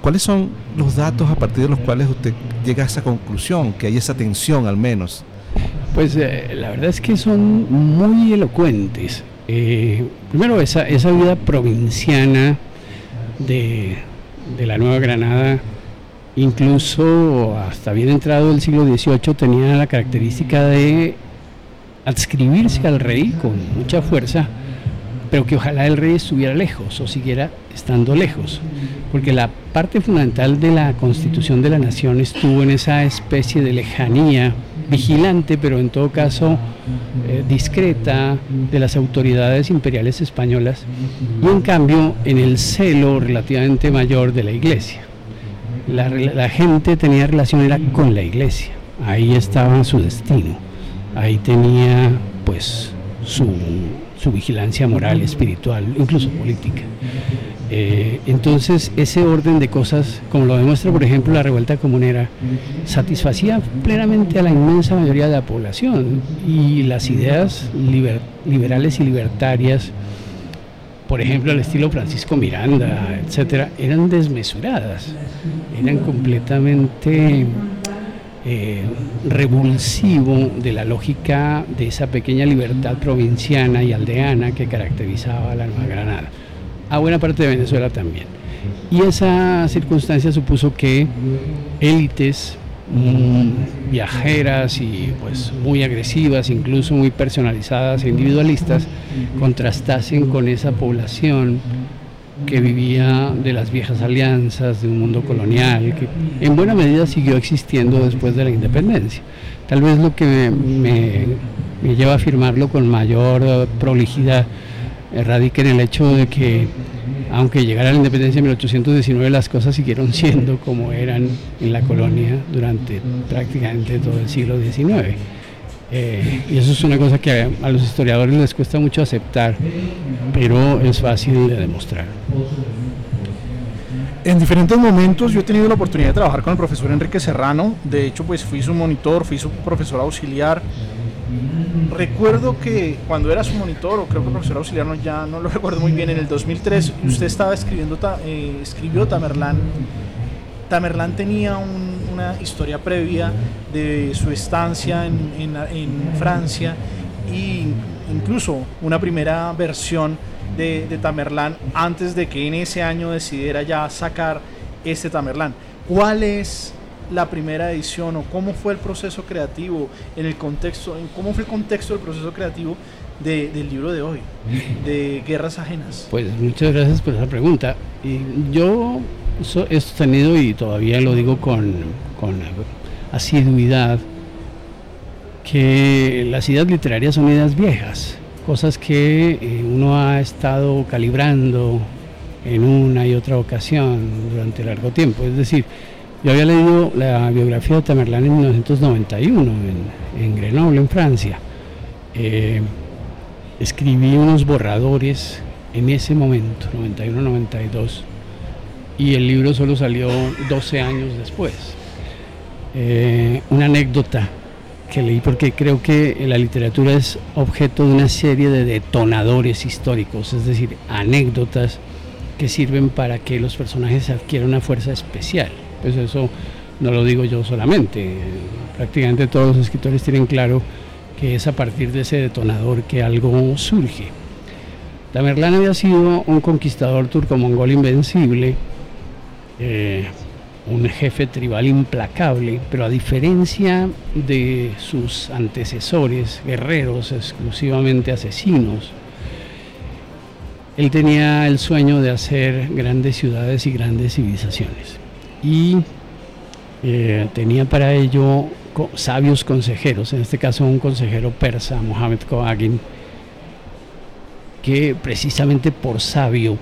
¿cuáles son los datos a partir de los cuales usted llega a esa conclusión, que hay esa tensión al menos? Pues eh, la verdad es que son muy elocuentes. primero, esa, esa vida provinciana de, de la Nueva Granada, incluso hasta bien entrado el siglo XVIII, tenía la característica de adscribirse al rey con mucha fuerza pero que ojalá el rey estuviera lejos o siguiera estando lejos, porque la parte fundamental de la constitución de la nación estuvo en esa especie de lejanía vigilante, pero en todo caso eh, discreta de las autoridades imperiales españolas y en cambio en el celo relativamente mayor de la iglesia. La, gente tenía relación era con la iglesia, ahí estaba su destino, ahí tenía pues su su vigilancia moral, espiritual, incluso política. Eh, entonces, ese orden de cosas, como lo demuestra, por ejemplo, la revuelta comunera, satisfacía plenamente a la inmensa mayoría de la población. Y las ideas liberales y libertarias, por ejemplo, al estilo Francisco Miranda, etcétera, eran desmesuradas, eran completamente eh, revulsivo de la lógica de esa pequeña libertad provinciana y aldeana que caracterizaba a la Nueva Granada, a buena parte de Venezuela también. Y esa circunstancia supuso que élites mm, viajeras y pues muy agresivas, incluso muy personalizadas e individualistas, contrastasen con esa población que vivía de las viejas alianzas, de un mundo colonial, que en buena medida siguió existiendo después de la independencia. Tal vez lo que me, lleva a afirmarlo con mayor prolijidad radica en el hecho de que, aunque llegara la independencia en 1819, las cosas siguieron siendo como eran en la colonia durante prácticamente todo el siglo XIX. Eh, y eso es una cosa que a, los historiadores les cuesta mucho aceptar, pero es fácil de demostrar. En diferentes momentos yo he tenido la oportunidad de trabajar con el profesor Enrique Serrano, de hecho pues fui su monitor, fui su profesor auxiliar. Recuerdo que cuando era su monitor, o creo que el profesor auxiliar no, ya no lo recuerdo muy bien, en el 2003 usted estaba escribiendo, eh, escribió Tamerlán. Tamerlán tenía una historia previa de su estancia en, Francia e incluso una primera versión de, Tamerlán antes de que en ese año decidiera ya sacar este Tamerlán. ¿Cuál es la primera edición o cómo fue el proceso creativo en el contexto, en cómo fue el contexto del proceso creativo del libro de hoy, de Guerras Ajenas? Pues muchas gracias por esa pregunta. Y yo he sostenido y todavía lo digo con, con asiduidad que las ideas literarias son ideas viejas, cosas que eh, uno ha estado calibrando en una y otra ocasión durante largo tiempo. Es decir, yo había leído la biografía de Tamerlán en 1991 en, Grenoble, en Francia. Eh, escribí unos borradores en ese momento, 91-92, y el libro solo salió 12 años después. Eh, una anécdota que leí porque creo que la literatura es objeto de una serie de detonadores históricos, es decir, anécdotas que sirven para que los personajes adquieran una fuerza especial. Pues eso no lo digo yo solamente, prácticamente todos los escritores tienen claro que es a partir de ese detonador que algo surge. Tamerlán había sido un conquistador turco-mongol invencible eh, un jefe tribal implacable, pero a diferencia de sus antecesores, guerreros exclusivamente asesinos, él tenía el sueño de hacer grandes ciudades y grandes civilizaciones. Y eh, tenía para ello sabios consejeros, en este caso un consejero persa, Mohammed Koagin, que precisamente por sabio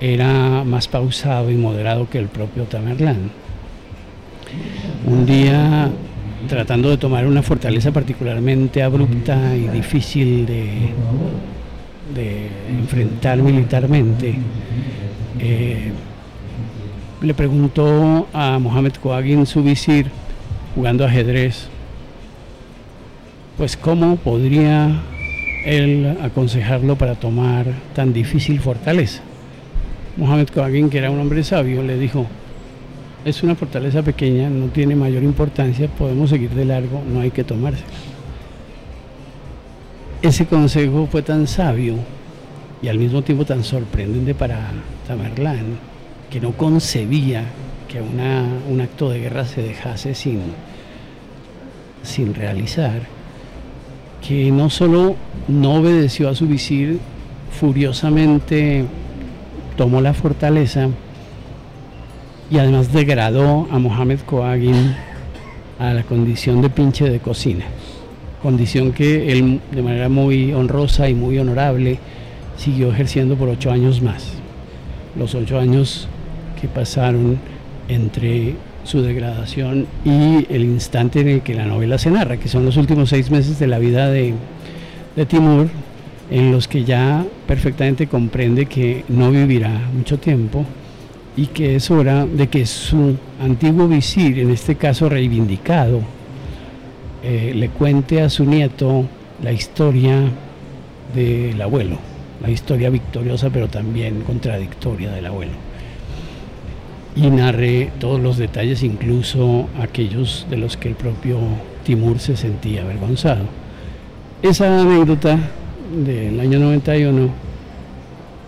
era más pausado y moderado que el propio Tamerlán. Un día, tratando de tomar una fortaleza particularmente abrupta y difícil de, de enfrentar militarmente, eh, le preguntó a Mohamed Coagin, su visir, jugando ajedrez, pues cómo podría él aconsejarlo para tomar tan difícil fortaleza. Mohamed Coagin, que era un hombre sabio, le dijo, es una fortaleza pequeña, no tiene mayor importancia, podemos seguir de largo, no hay que tomársela. Ese consejo fue tan sabio y al mismo tiempo tan sorprendente para Tamerlán, que no concebía que un acto de guerra se dejase sin, sin realizar, que no solo no obedeció a su visir, furiosamente tomó la fortaleza y además degradó a Mohamed Coagin a la condición de pinche de cocina condición que él de manera muy honrosa y muy honorable siguió ejerciendo por ocho años más. Los ocho años que pasaron entre su degradación y el instante en el que la novela se narra, que son los últimos seis meses de la vida de, de Timur, en los que ya perfectamente comprende que no vivirá mucho tiempo y que es hora de que su antiguo visir, en este caso reivindicado, eh, le cuente a su nieto la historia del abuelo, la historia victoriosa pero también contradictoria del abuelo. Y narre todos los detalles, incluso aquellos de los que el propio Timur se sentía avergonzado. Esa anécdota del año 91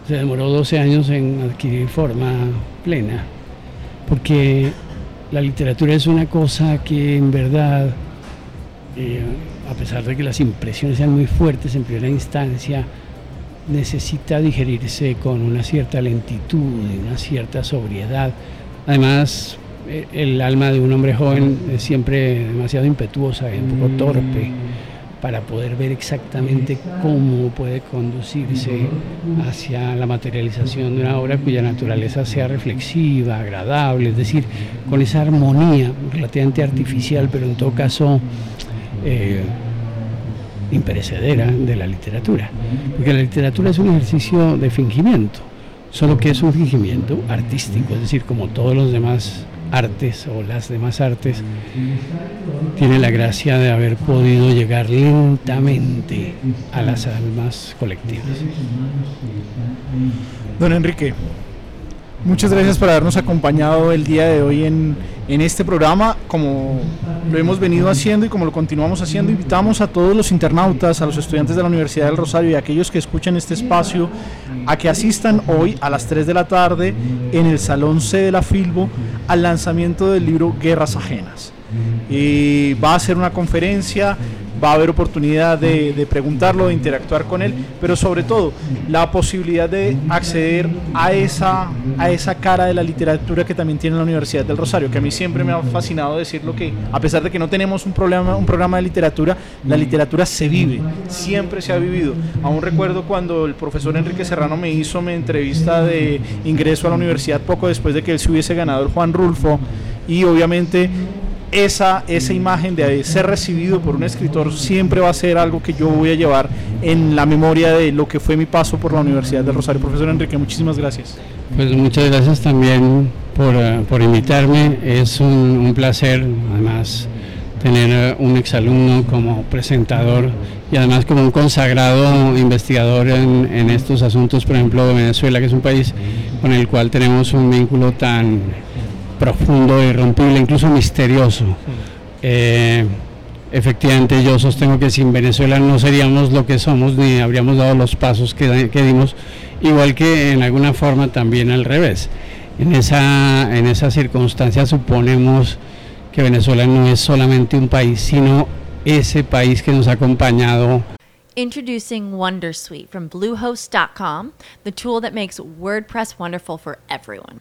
se demoró 12 años en adquirir forma plena, porque la literatura es una cosa que en verdad eh, a pesar de que las impresiones sean muy fuertes en primera instancia, necesita digerirse con una cierta lentitud una cierta sobriedad. Además, eh, el alma de un hombre joven es siempre demasiado impetuosa y un poco torpe para poder ver exactamente cómo puede conducirse hacia la materialización de una obra cuya naturaleza sea reflexiva, agradable, es decir, con esa armonía relativamente artificial, pero en todo caso eh, imperecedera de la literatura. Porque la literatura es un ejercicio de fingimiento, solo que es un fingimiento artístico, es decir, como todos los demás artes o las demás artes, tiene la gracia de haber podido llegar lentamente a las almas colectivas. Don Enrique, Muchas gracias por habernos acompañado el día de hoy en, este programa. Como lo hemos venido haciendo y como lo continuamos haciendo, invitamos a todos los internautas, a los estudiantes de la Universidad del Rosario y a aquellos que escuchan este espacio a que asistan hoy a las 3 de la tarde en el Salón C de la Filbo al lanzamiento del libro Guerras Ajenas. Y va a ser una conferencia va a haber oportunidad de, preguntarlo, de interactuar con él, pero sobre todo la posibilidad de acceder a esa, a esa cara de la literatura que también tiene la Universidad del Rosario, que a mí siempre me ha fascinado decirlo que a pesar de que no tenemos un, problema, un programa de literatura, la literatura se vive, siempre se ha vivido. Aún recuerdo cuando el profesor Enrique Serrano me hizo mi entrevista de ingreso a la universidad poco después de que él se hubiese ganado el Juan Rulfo y obviamente esa, esa imagen de ser recibido por un escritor siempre va a ser algo que yo voy a llevar en la memoria de lo que fue mi paso por la Universidad de Rosario. Profesor Enrique, muchísimas gracias. Pues muchas gracias también por, eh, invitarme. Es un, placer, además, tener eh, un exalumno como presentador y además como un consagrado investigador en, en estos asuntos, por ejemplo, Venezuela, que es un país con el cual tenemos un vínculo tan profundo, irrompible, incluso misterioso. Eh, efectivamente, yo sostengo que sin Venezuela no seríamos lo que somos ni habríamos dado los pasos que, dimos, igual que en alguna forma también al revés. En esa, en esa circunstancia suponemos que Venezuela no es solamente un país, sino ese país que nos ha acompañado Introducing Wondersuite from Bluehost.com, the tool that makes WordPress wonderful for everyone.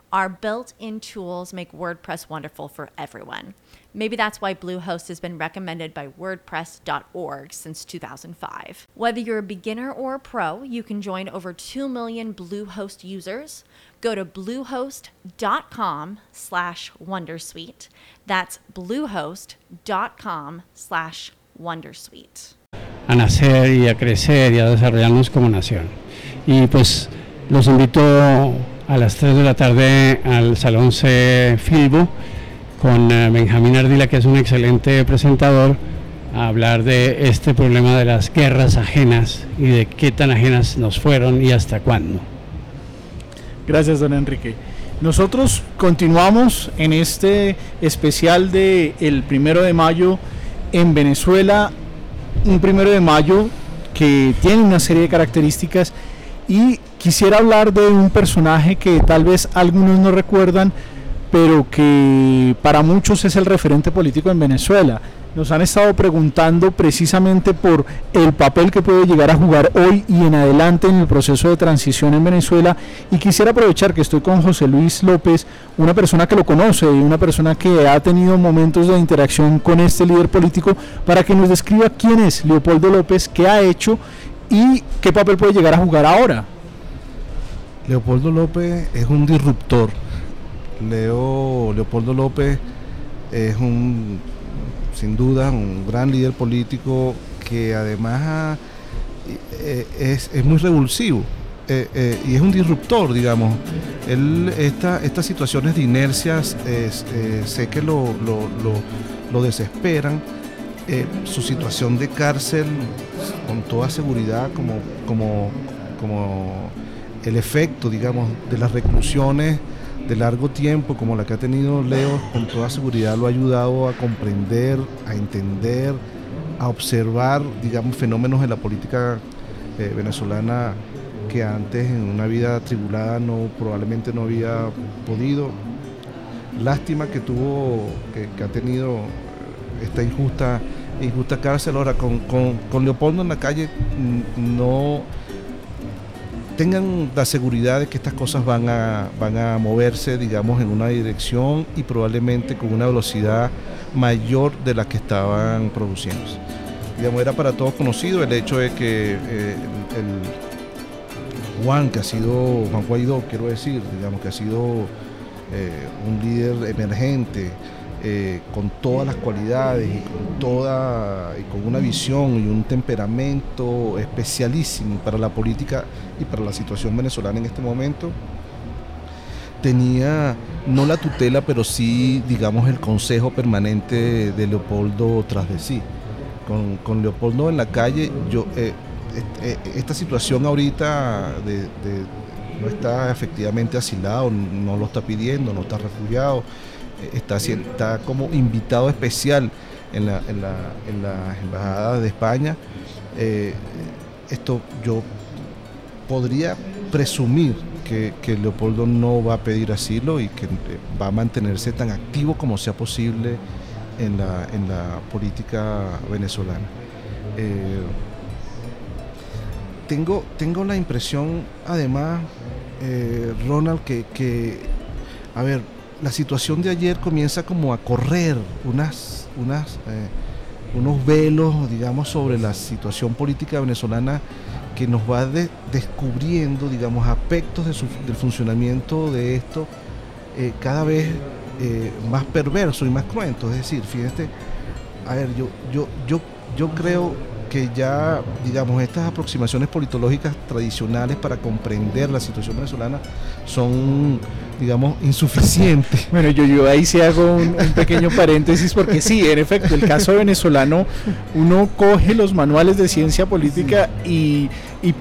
Our built in tools make WordPress wonderful for everyone. Maybe that's why Bluehost has been recommended by WordPress.org since 2005. Whether you're a beginner or a pro, you can join over 2 million Bluehost users. Go to bluehost.com slash Wondersuite. That's bluehost.com slash Wondersuite. a nacer y a crecer y a desarrollarnos como nación. Y pues los invito a las 3 de la tarde al Salón C Filbo con eh, Benjamín Ardila, que es un excelente presentador, a hablar de este problema de las guerras ajenas y de qué tan ajenas nos fueron y hasta cuándo. Gracias, don Enrique. Nosotros continuamos en este especial de el primero de mayo en Venezuela, un primero de mayo que tiene una serie de características y quisiera hablar de un personaje que tal vez algunos no recuerdan, pero que para muchos es el referente político en Venezuela. Nos han estado preguntando precisamente por el papel que puede llegar a jugar hoy y en adelante en el proceso de transición en Venezuela y quisiera aprovechar que estoy con José Luis López, una persona que lo conoce y una persona que ha tenido momentos de interacción con este líder político para que nos describa quién es Leopoldo López, qué ha hecho y qué papel puede llegar a jugar ahora. Leopoldo López es un disruptor. Leo Leopoldo López es un, sin duda, un gran líder político que además eh, es, es muy revulsivo eh, eh, y es un disruptor, digamos. Él, esta, estas situaciones de inercias sé que lo, lo- lo- desesperan. Su situación de cárcel, con toda seguridad, como, como, como el efecto, digamos, de las reclusiones de largo tiempo, como la que ha tenido Leo, con toda seguridad lo ha ayudado a comprender, a entender, a observar, digamos, fenómenos de la política eh, venezolana que antes en una vida tribulada no probablemente no había podido. Lástima que tuvo, que, que ha tenido esta injusta, injusta cárcel. Ahora, con, con- con Leopoldo en la calle no tengan la seguridad de que estas cosas van a, van a moverse, digamos, en una dirección y probablemente con una velocidad mayor de la que estaban produciéndose. Digamos, era para todos conocido el hecho de que eh, el, Juan, que ha sido, Juan Guaidó, quiero decir, digamos, que ha sido eh, un líder emergente, eh, con todas las cualidades y con toda y con una visión y un temperamento especialísimo para la política y para la situación venezolana en este momento tenía no la tutela pero sí digamos el consejo permanente de Leopoldo tras de sí. Con, con Leopoldo en la calle yo eh, est- eh, esta situación ahorita de, de- no está efectivamente asilado, no lo está pidiendo, no está refugiado, eh, está, como invitado especial en la, en la, en la Embajada de España. Eh, esto yo podría presumir que, que Leopoldo no va a pedir asilo y que eh, va a mantenerse tan activo como sea posible en la, en la política venezolana. Eh, tengo, tengo la impresión, además, Ronald, que, a ver, la situación de ayer comienza como a correr unas, unas, eh, unos velos, digamos, sobre la situación política venezolana que nos va de- descubriendo, digamos, aspectos del funcionamiento de esto eh, cada vez eh, más perverso y más cruento. Es decir, fíjate, a ver, yo, yo, yo, yo creo que ya, digamos, estas aproximaciones politológicas tradicionales para comprender la situación venezolana son, digamos, insuficientes. Bueno, yo, yo ahí sí hago un, pequeño paréntesis porque sí, en efecto, el caso venezolano, uno coge los manuales de ciencia política y,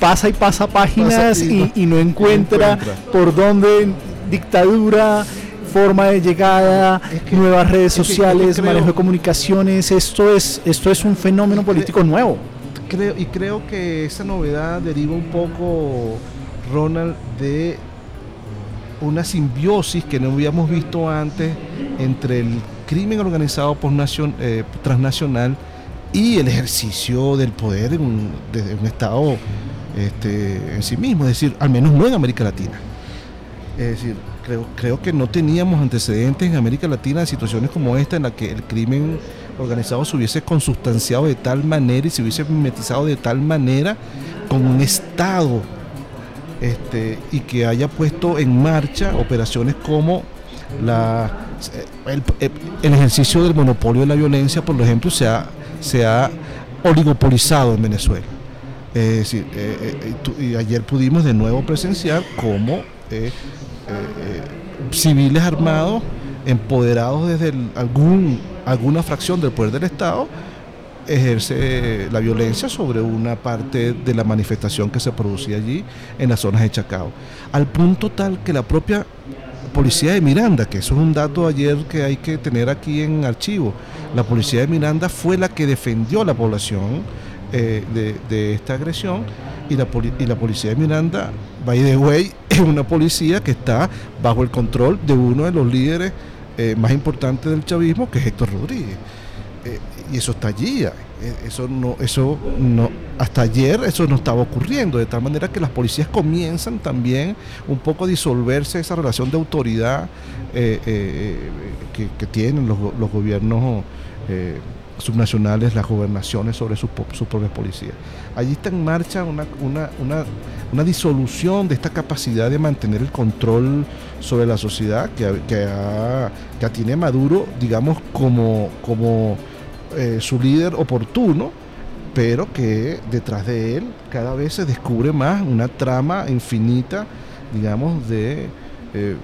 pasa y pasa páginas y, no, encuentra por dónde dictadura, forma de llegada, nuevas redes sociales, manejo de comunicaciones, esto es, esto es un fenómeno político nuevo. Creo, y creo que esa novedad deriva un poco, Ronald, de una simbiosis que no habíamos visto antes entre el crimen organizado eh, transnacional y el ejercicio del poder en un, de un Estado este, en sí mismo, es decir, al menos no en América Latina. Es decir, creo, que no teníamos antecedentes en América Latina de situaciones como esta en la que el crimen organizado se hubiese consustanciado de tal manera y se hubiese mimetizado de tal manera con un Estado este, y que haya puesto en marcha operaciones como la, el, ejercicio del monopolio de la violencia, por ejemplo, se ha, se ha oligopolizado en Venezuela. Es decir, eh, eh, y ayer pudimos de nuevo presenciar cómo eh, civiles armados, empoderados desde algún, alguna fracción del poder del Estado, ejerce la violencia sobre una parte de la manifestación que se producía allí en las zonas de Chacao. Al punto tal que la propia policía de Miranda, que eso es un dato ayer que hay que tener aquí en archivo, la policía de Miranda fue la que defendió a la población eh, de, esta agresión y la, y la policía de Miranda, by the way, es una policía que está bajo el control de uno de los líderes eh, más importantes del chavismo, que es Héctor Rodríguez. Eh, y eso está allí. Eh, eso no, eso no, hasta ayer eso no estaba ocurriendo, de tal manera que las policías comienzan también un poco a disolverse esa relación de autoridad eh, que, tienen los, gobiernos subnacionales, las gobernaciones sobre sus, propias policías. Allí está en marcha una, disolución de esta capacidad de mantener el control sobre la sociedad que, que, que tiene Maduro, digamos, como, como eh, su líder oportuno, pero que detrás de él cada vez se descubre más una trama infinita, digamos, de eh,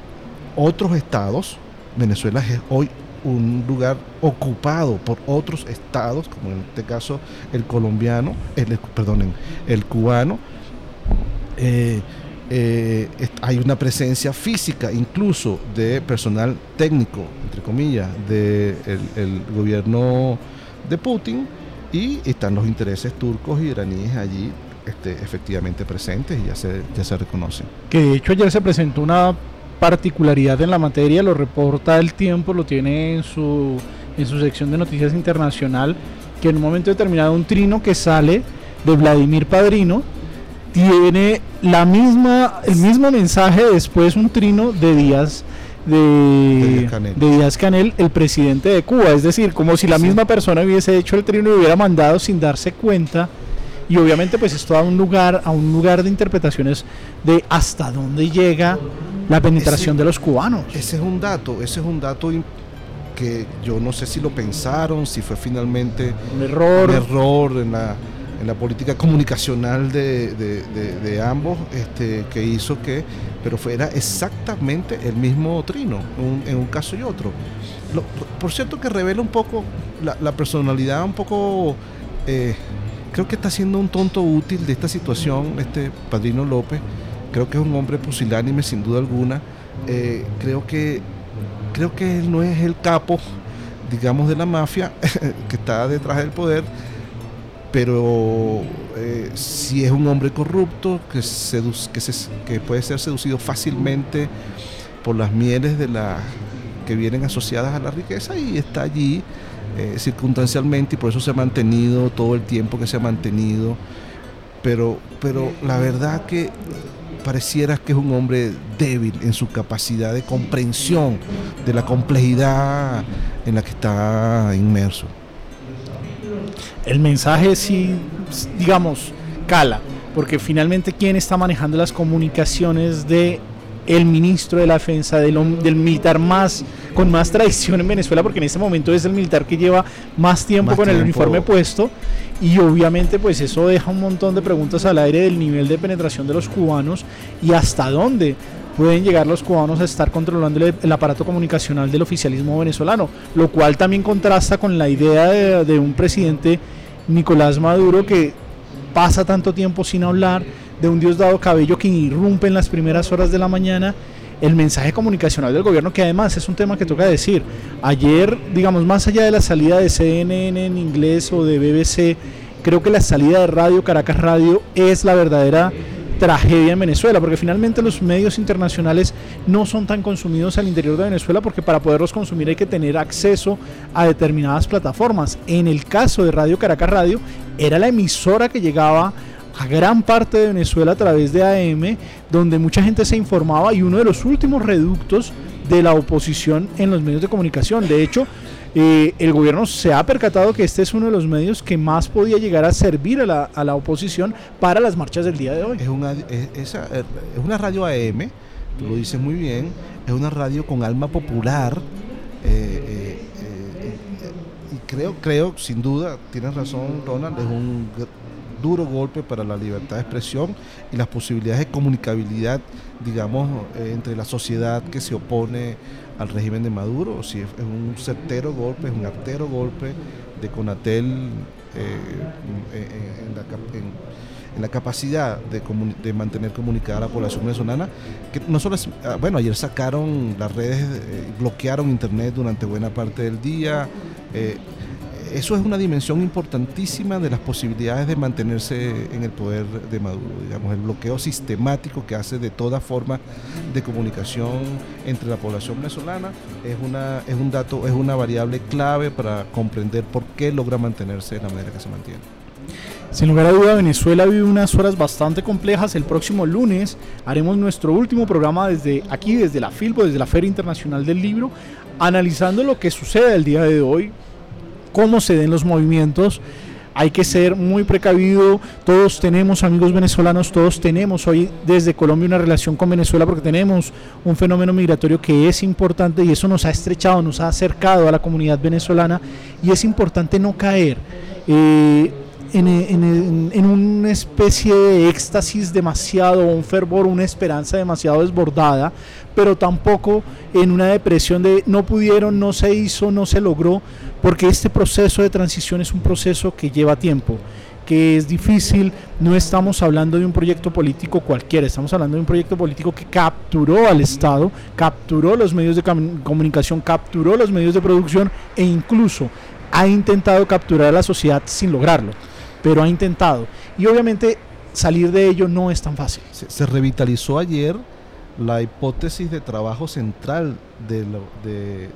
otros estados. Venezuela es hoy un lugar ocupado por otros estados, como en este caso el colombiano, el, perdón, el cubano. Eh, hay una presencia física incluso de personal técnico, entre comillas, del el gobierno de Putin y están los intereses turcos y iraníes allí este, efectivamente presentes y ya se, ya se reconocen. Que de hecho ayer se presentó una particularidad en la materia, lo reporta el tiempo, lo tiene en su, en su sección de noticias internacional, que en un momento determinado un trino que sale de Vladimir Padrino tiene la misma, el mismo mensaje después un trino de Díaz de, Díaz Canel, el presidente de Cuba. Es decir, como si la misma persona hubiese hecho el trino y hubiera mandado sin darse cuenta. Y obviamente pues esto da un lugar, a un lugar de interpretaciones de hasta dónde llega la penetración de los cubanos. Ese es un dato, ese es un dato que yo no sé si lo pensaron, si fue finalmente un error, un error en la en la política comunicacional de, ambos este, que hizo que, pero fuera exactamente el mismo trino en un caso y otro. por cierto que revela un poco la, personalidad, un poco, eh, creo que está siendo un tonto útil de esta situación, este Padrino López, creo que es un hombre pusilánime sin duda alguna, eh, creo que creo que él no es el capo, digamos, de la mafia que está detrás del poder, pero eh, si es un hombre corrupto que, que, puede ser seducido fácilmente por las mieles de la, que vienen asociadas a la riqueza y está allí eh, circunstancialmente y por eso se ha mantenido todo el tiempo que se ha mantenido. Pero, pero la verdad que pareciera que es un hombre débil en su capacidad de comprensión de la complejidad en la que está inmerso el mensaje sí, digamos, cala, porque finalmente quién está manejando las comunicaciones de el ministro de la defensa del, del, militar más con más tradición en Venezuela, porque en este momento es el militar que lleva más tiempo con el uniforme puesto. Y obviamente pues eso deja un montón de preguntas al aire del nivel de penetración de los cubanos y hasta dónde pueden llegar los cubanos a estar controlando el, aparato comunicacional del oficialismo venezolano, lo cual también contrasta con la idea de, de un presidente Nicolás Maduro que pasa tanto tiempo sin hablar, de un Diosdado Cabello que irrumpe en las primeras horas de la mañana el mensaje comunicacional del gobierno, que además es un tema que toca decir. Ayer, digamos, más allá de la salida de CNN en inglés o de BBC, creo que la salida de Radio Caracas Radio es la verdadera tragedia en Venezuela, porque finalmente los medios internacionales no son tan consumidos al interior de Venezuela, porque para poderlos consumir hay que tener acceso a determinadas plataformas. En el caso de Radio Caracas Radio, era la emisora que llegaba a gran parte de Venezuela a través de AM, donde mucha gente se informaba y uno de los últimos reductos de la oposición en los medios de comunicación. De hecho, eh, el gobierno se ha percatado que este es uno de los medios que más podía llegar a servir a la, a la oposición para las marchas del día de hoy. Es una, es, una radio AM, lo dices muy bien, es una radio con alma popular. Eh, eh, y creo, creo, sin duda, tienes razón, Ronald, es un duro golpe para la libertad de expresión y las posibilidades de comunicabilidad, digamos, eh, entre la sociedad que se opone al régimen de Maduro, si es, un certero golpe, es un artero golpe de Conatel eh, en, la, capacidad de, mantener comunicada a la población venezolana, que no solo es, ah, bueno, ayer sacaron las redes, eh, bloquearon internet durante buena parte del día, eso es una dimensión importantísima de las posibilidades de mantenerse en el poder de Maduro, digamos, el bloqueo sistemático que hace de toda forma de comunicación entre la población venezolana es una es un dato, es una variable clave para comprender por qué logra mantenerse de la manera que se mantiene. Sin lugar a duda, Venezuela vive unas horas bastante complejas. El próximo lunes haremos nuestro último programa desde aquí, desde la FILBO, desde la Feria Internacional del Libro, analizando lo que sucede el día de hoy, cómo se den los movimientos. Hay que ser muy precavido. Todos tenemos amigos venezolanos, todos tenemos hoy desde Colombia una relación con Venezuela porque tenemos un fenómeno migratorio que es importante y eso nos ha estrechado, nos ha acercado a la comunidad venezolana y es importante no caer. Eh, en, una especie de éxtasis demasiado, un fervor, una esperanza demasiado desbordada, pero tampoco en una depresión de no pudieron, no se hizo, no se logró, porque este proceso de transición es un proceso que lleva tiempo que es difícil, no estamos hablando de un proyecto político cualquiera, estamos hablando de un proyecto político que capturó al Estado, capturó los medios de comunicación, capturó los medios de producción e incluso ha intentado capturar a la sociedad sin lograrlo pero ha intentado. Y obviamente salir de ello no es tan fácil. Se, revitalizó ayer la hipótesis de trabajo central del de,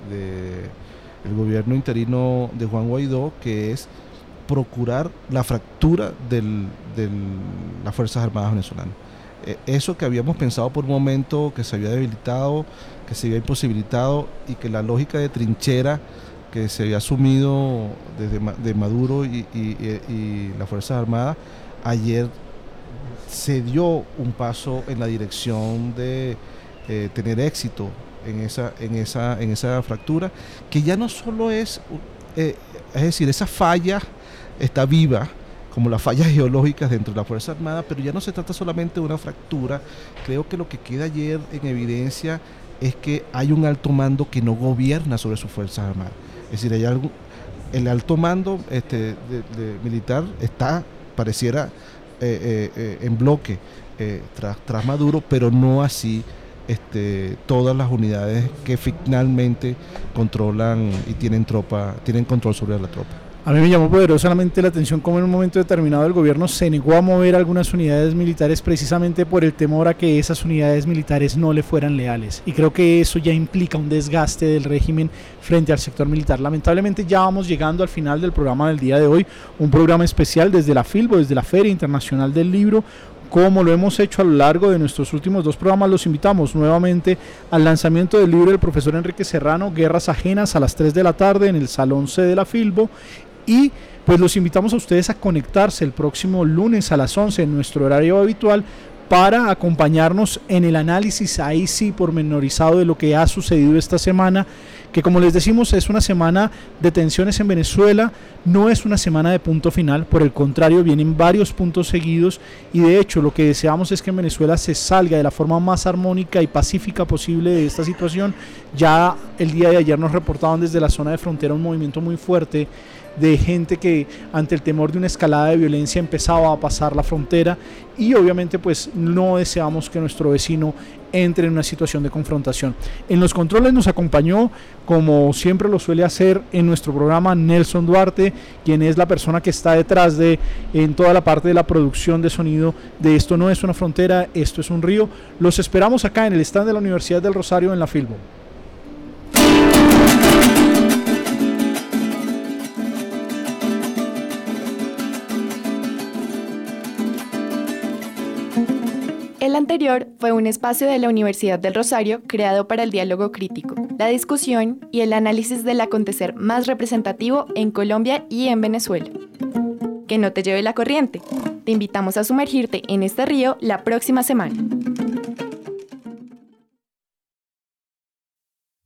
el gobierno interino de Juan Guaidó, que es procurar la fractura de las Fuerzas Armadas venezolanas. Eh, eso que habíamos pensado por un momento, que se había debilitado, que se había imposibilitado y que la lógica de trinchera que se había asumido desde de Maduro y, las Fuerzas Armadas, ayer se dio un paso en la dirección de eh, tener éxito en esa, en, esa, en esa fractura, que ya no solo es, eh, es decir, esa falla está viva, como las fallas geológicas dentro de la Fuerza Armada, pero ya no se trata solamente de una fractura. Creo que lo que queda ayer en evidencia es que hay un alto mando que no gobierna sobre sus Fuerzas Armadas. Es decir, hay algo, el alto mando este, militar está, pareciera, eh, eh, en bloque tras, tras Maduro, pero no así este, todas las unidades que finalmente controlan y tienen tropa, tienen control sobre la tropa. A mí me llamó poderosamente la atención cómo en un momento determinado el gobierno se negó a mover algunas unidades militares precisamente por el temor a que esas unidades militares no le fueran leales. Y creo que eso ya implica un desgaste del régimen frente al sector militar. Lamentablemente ya vamos llegando al final del programa del día de hoy, un programa especial desde la FILBO, desde la Feria Internacional del Libro, como lo hemos hecho a lo largo de nuestros últimos dos programas, los invitamos nuevamente al lanzamiento del libro del profesor Enrique Serrano, Guerras Ajenas, a las 3 de la tarde en el Salón C de la Filbo. Y pues los invitamos a ustedes a conectarse el próximo lunes a las 11 en nuestro horario habitual para acompañarnos en el análisis ahí sí pormenorizado de lo que ha sucedido esta semana que como les decimos es una semana de tensiones en Venezuela, no es una semana de punto final, por el contrario vienen varios puntos seguidos y de hecho lo que deseamos es que en Venezuela se salga de la forma más armónica y pacífica posible de esta situación. Ya el día de ayer nos reportaban desde la zona de frontera un movimiento muy fuerte de gente que ante el temor de una escalada de violencia empezaba a pasar la frontera y obviamente pues no deseamos que nuestro vecino entre en una situación de confrontación. En los controles nos acompañó, como siempre lo suele hacer en nuestro programa, Nelson Duarte, quien es la persona que está detrás de en toda la parte de la producción de sonido de Esto no es una frontera, esto es un río. Los esperamos acá en el stand de la Universidad del Rosario en la Filbo. Anterior fue un espacio de la Universidad del Rosario creado para el diálogo crítico, la discusión y el análisis del acontecer más representativo en Colombia y en Venezuela. Que no te lleve la corriente. Te invitamos a sumergirte en este río la próxima semana.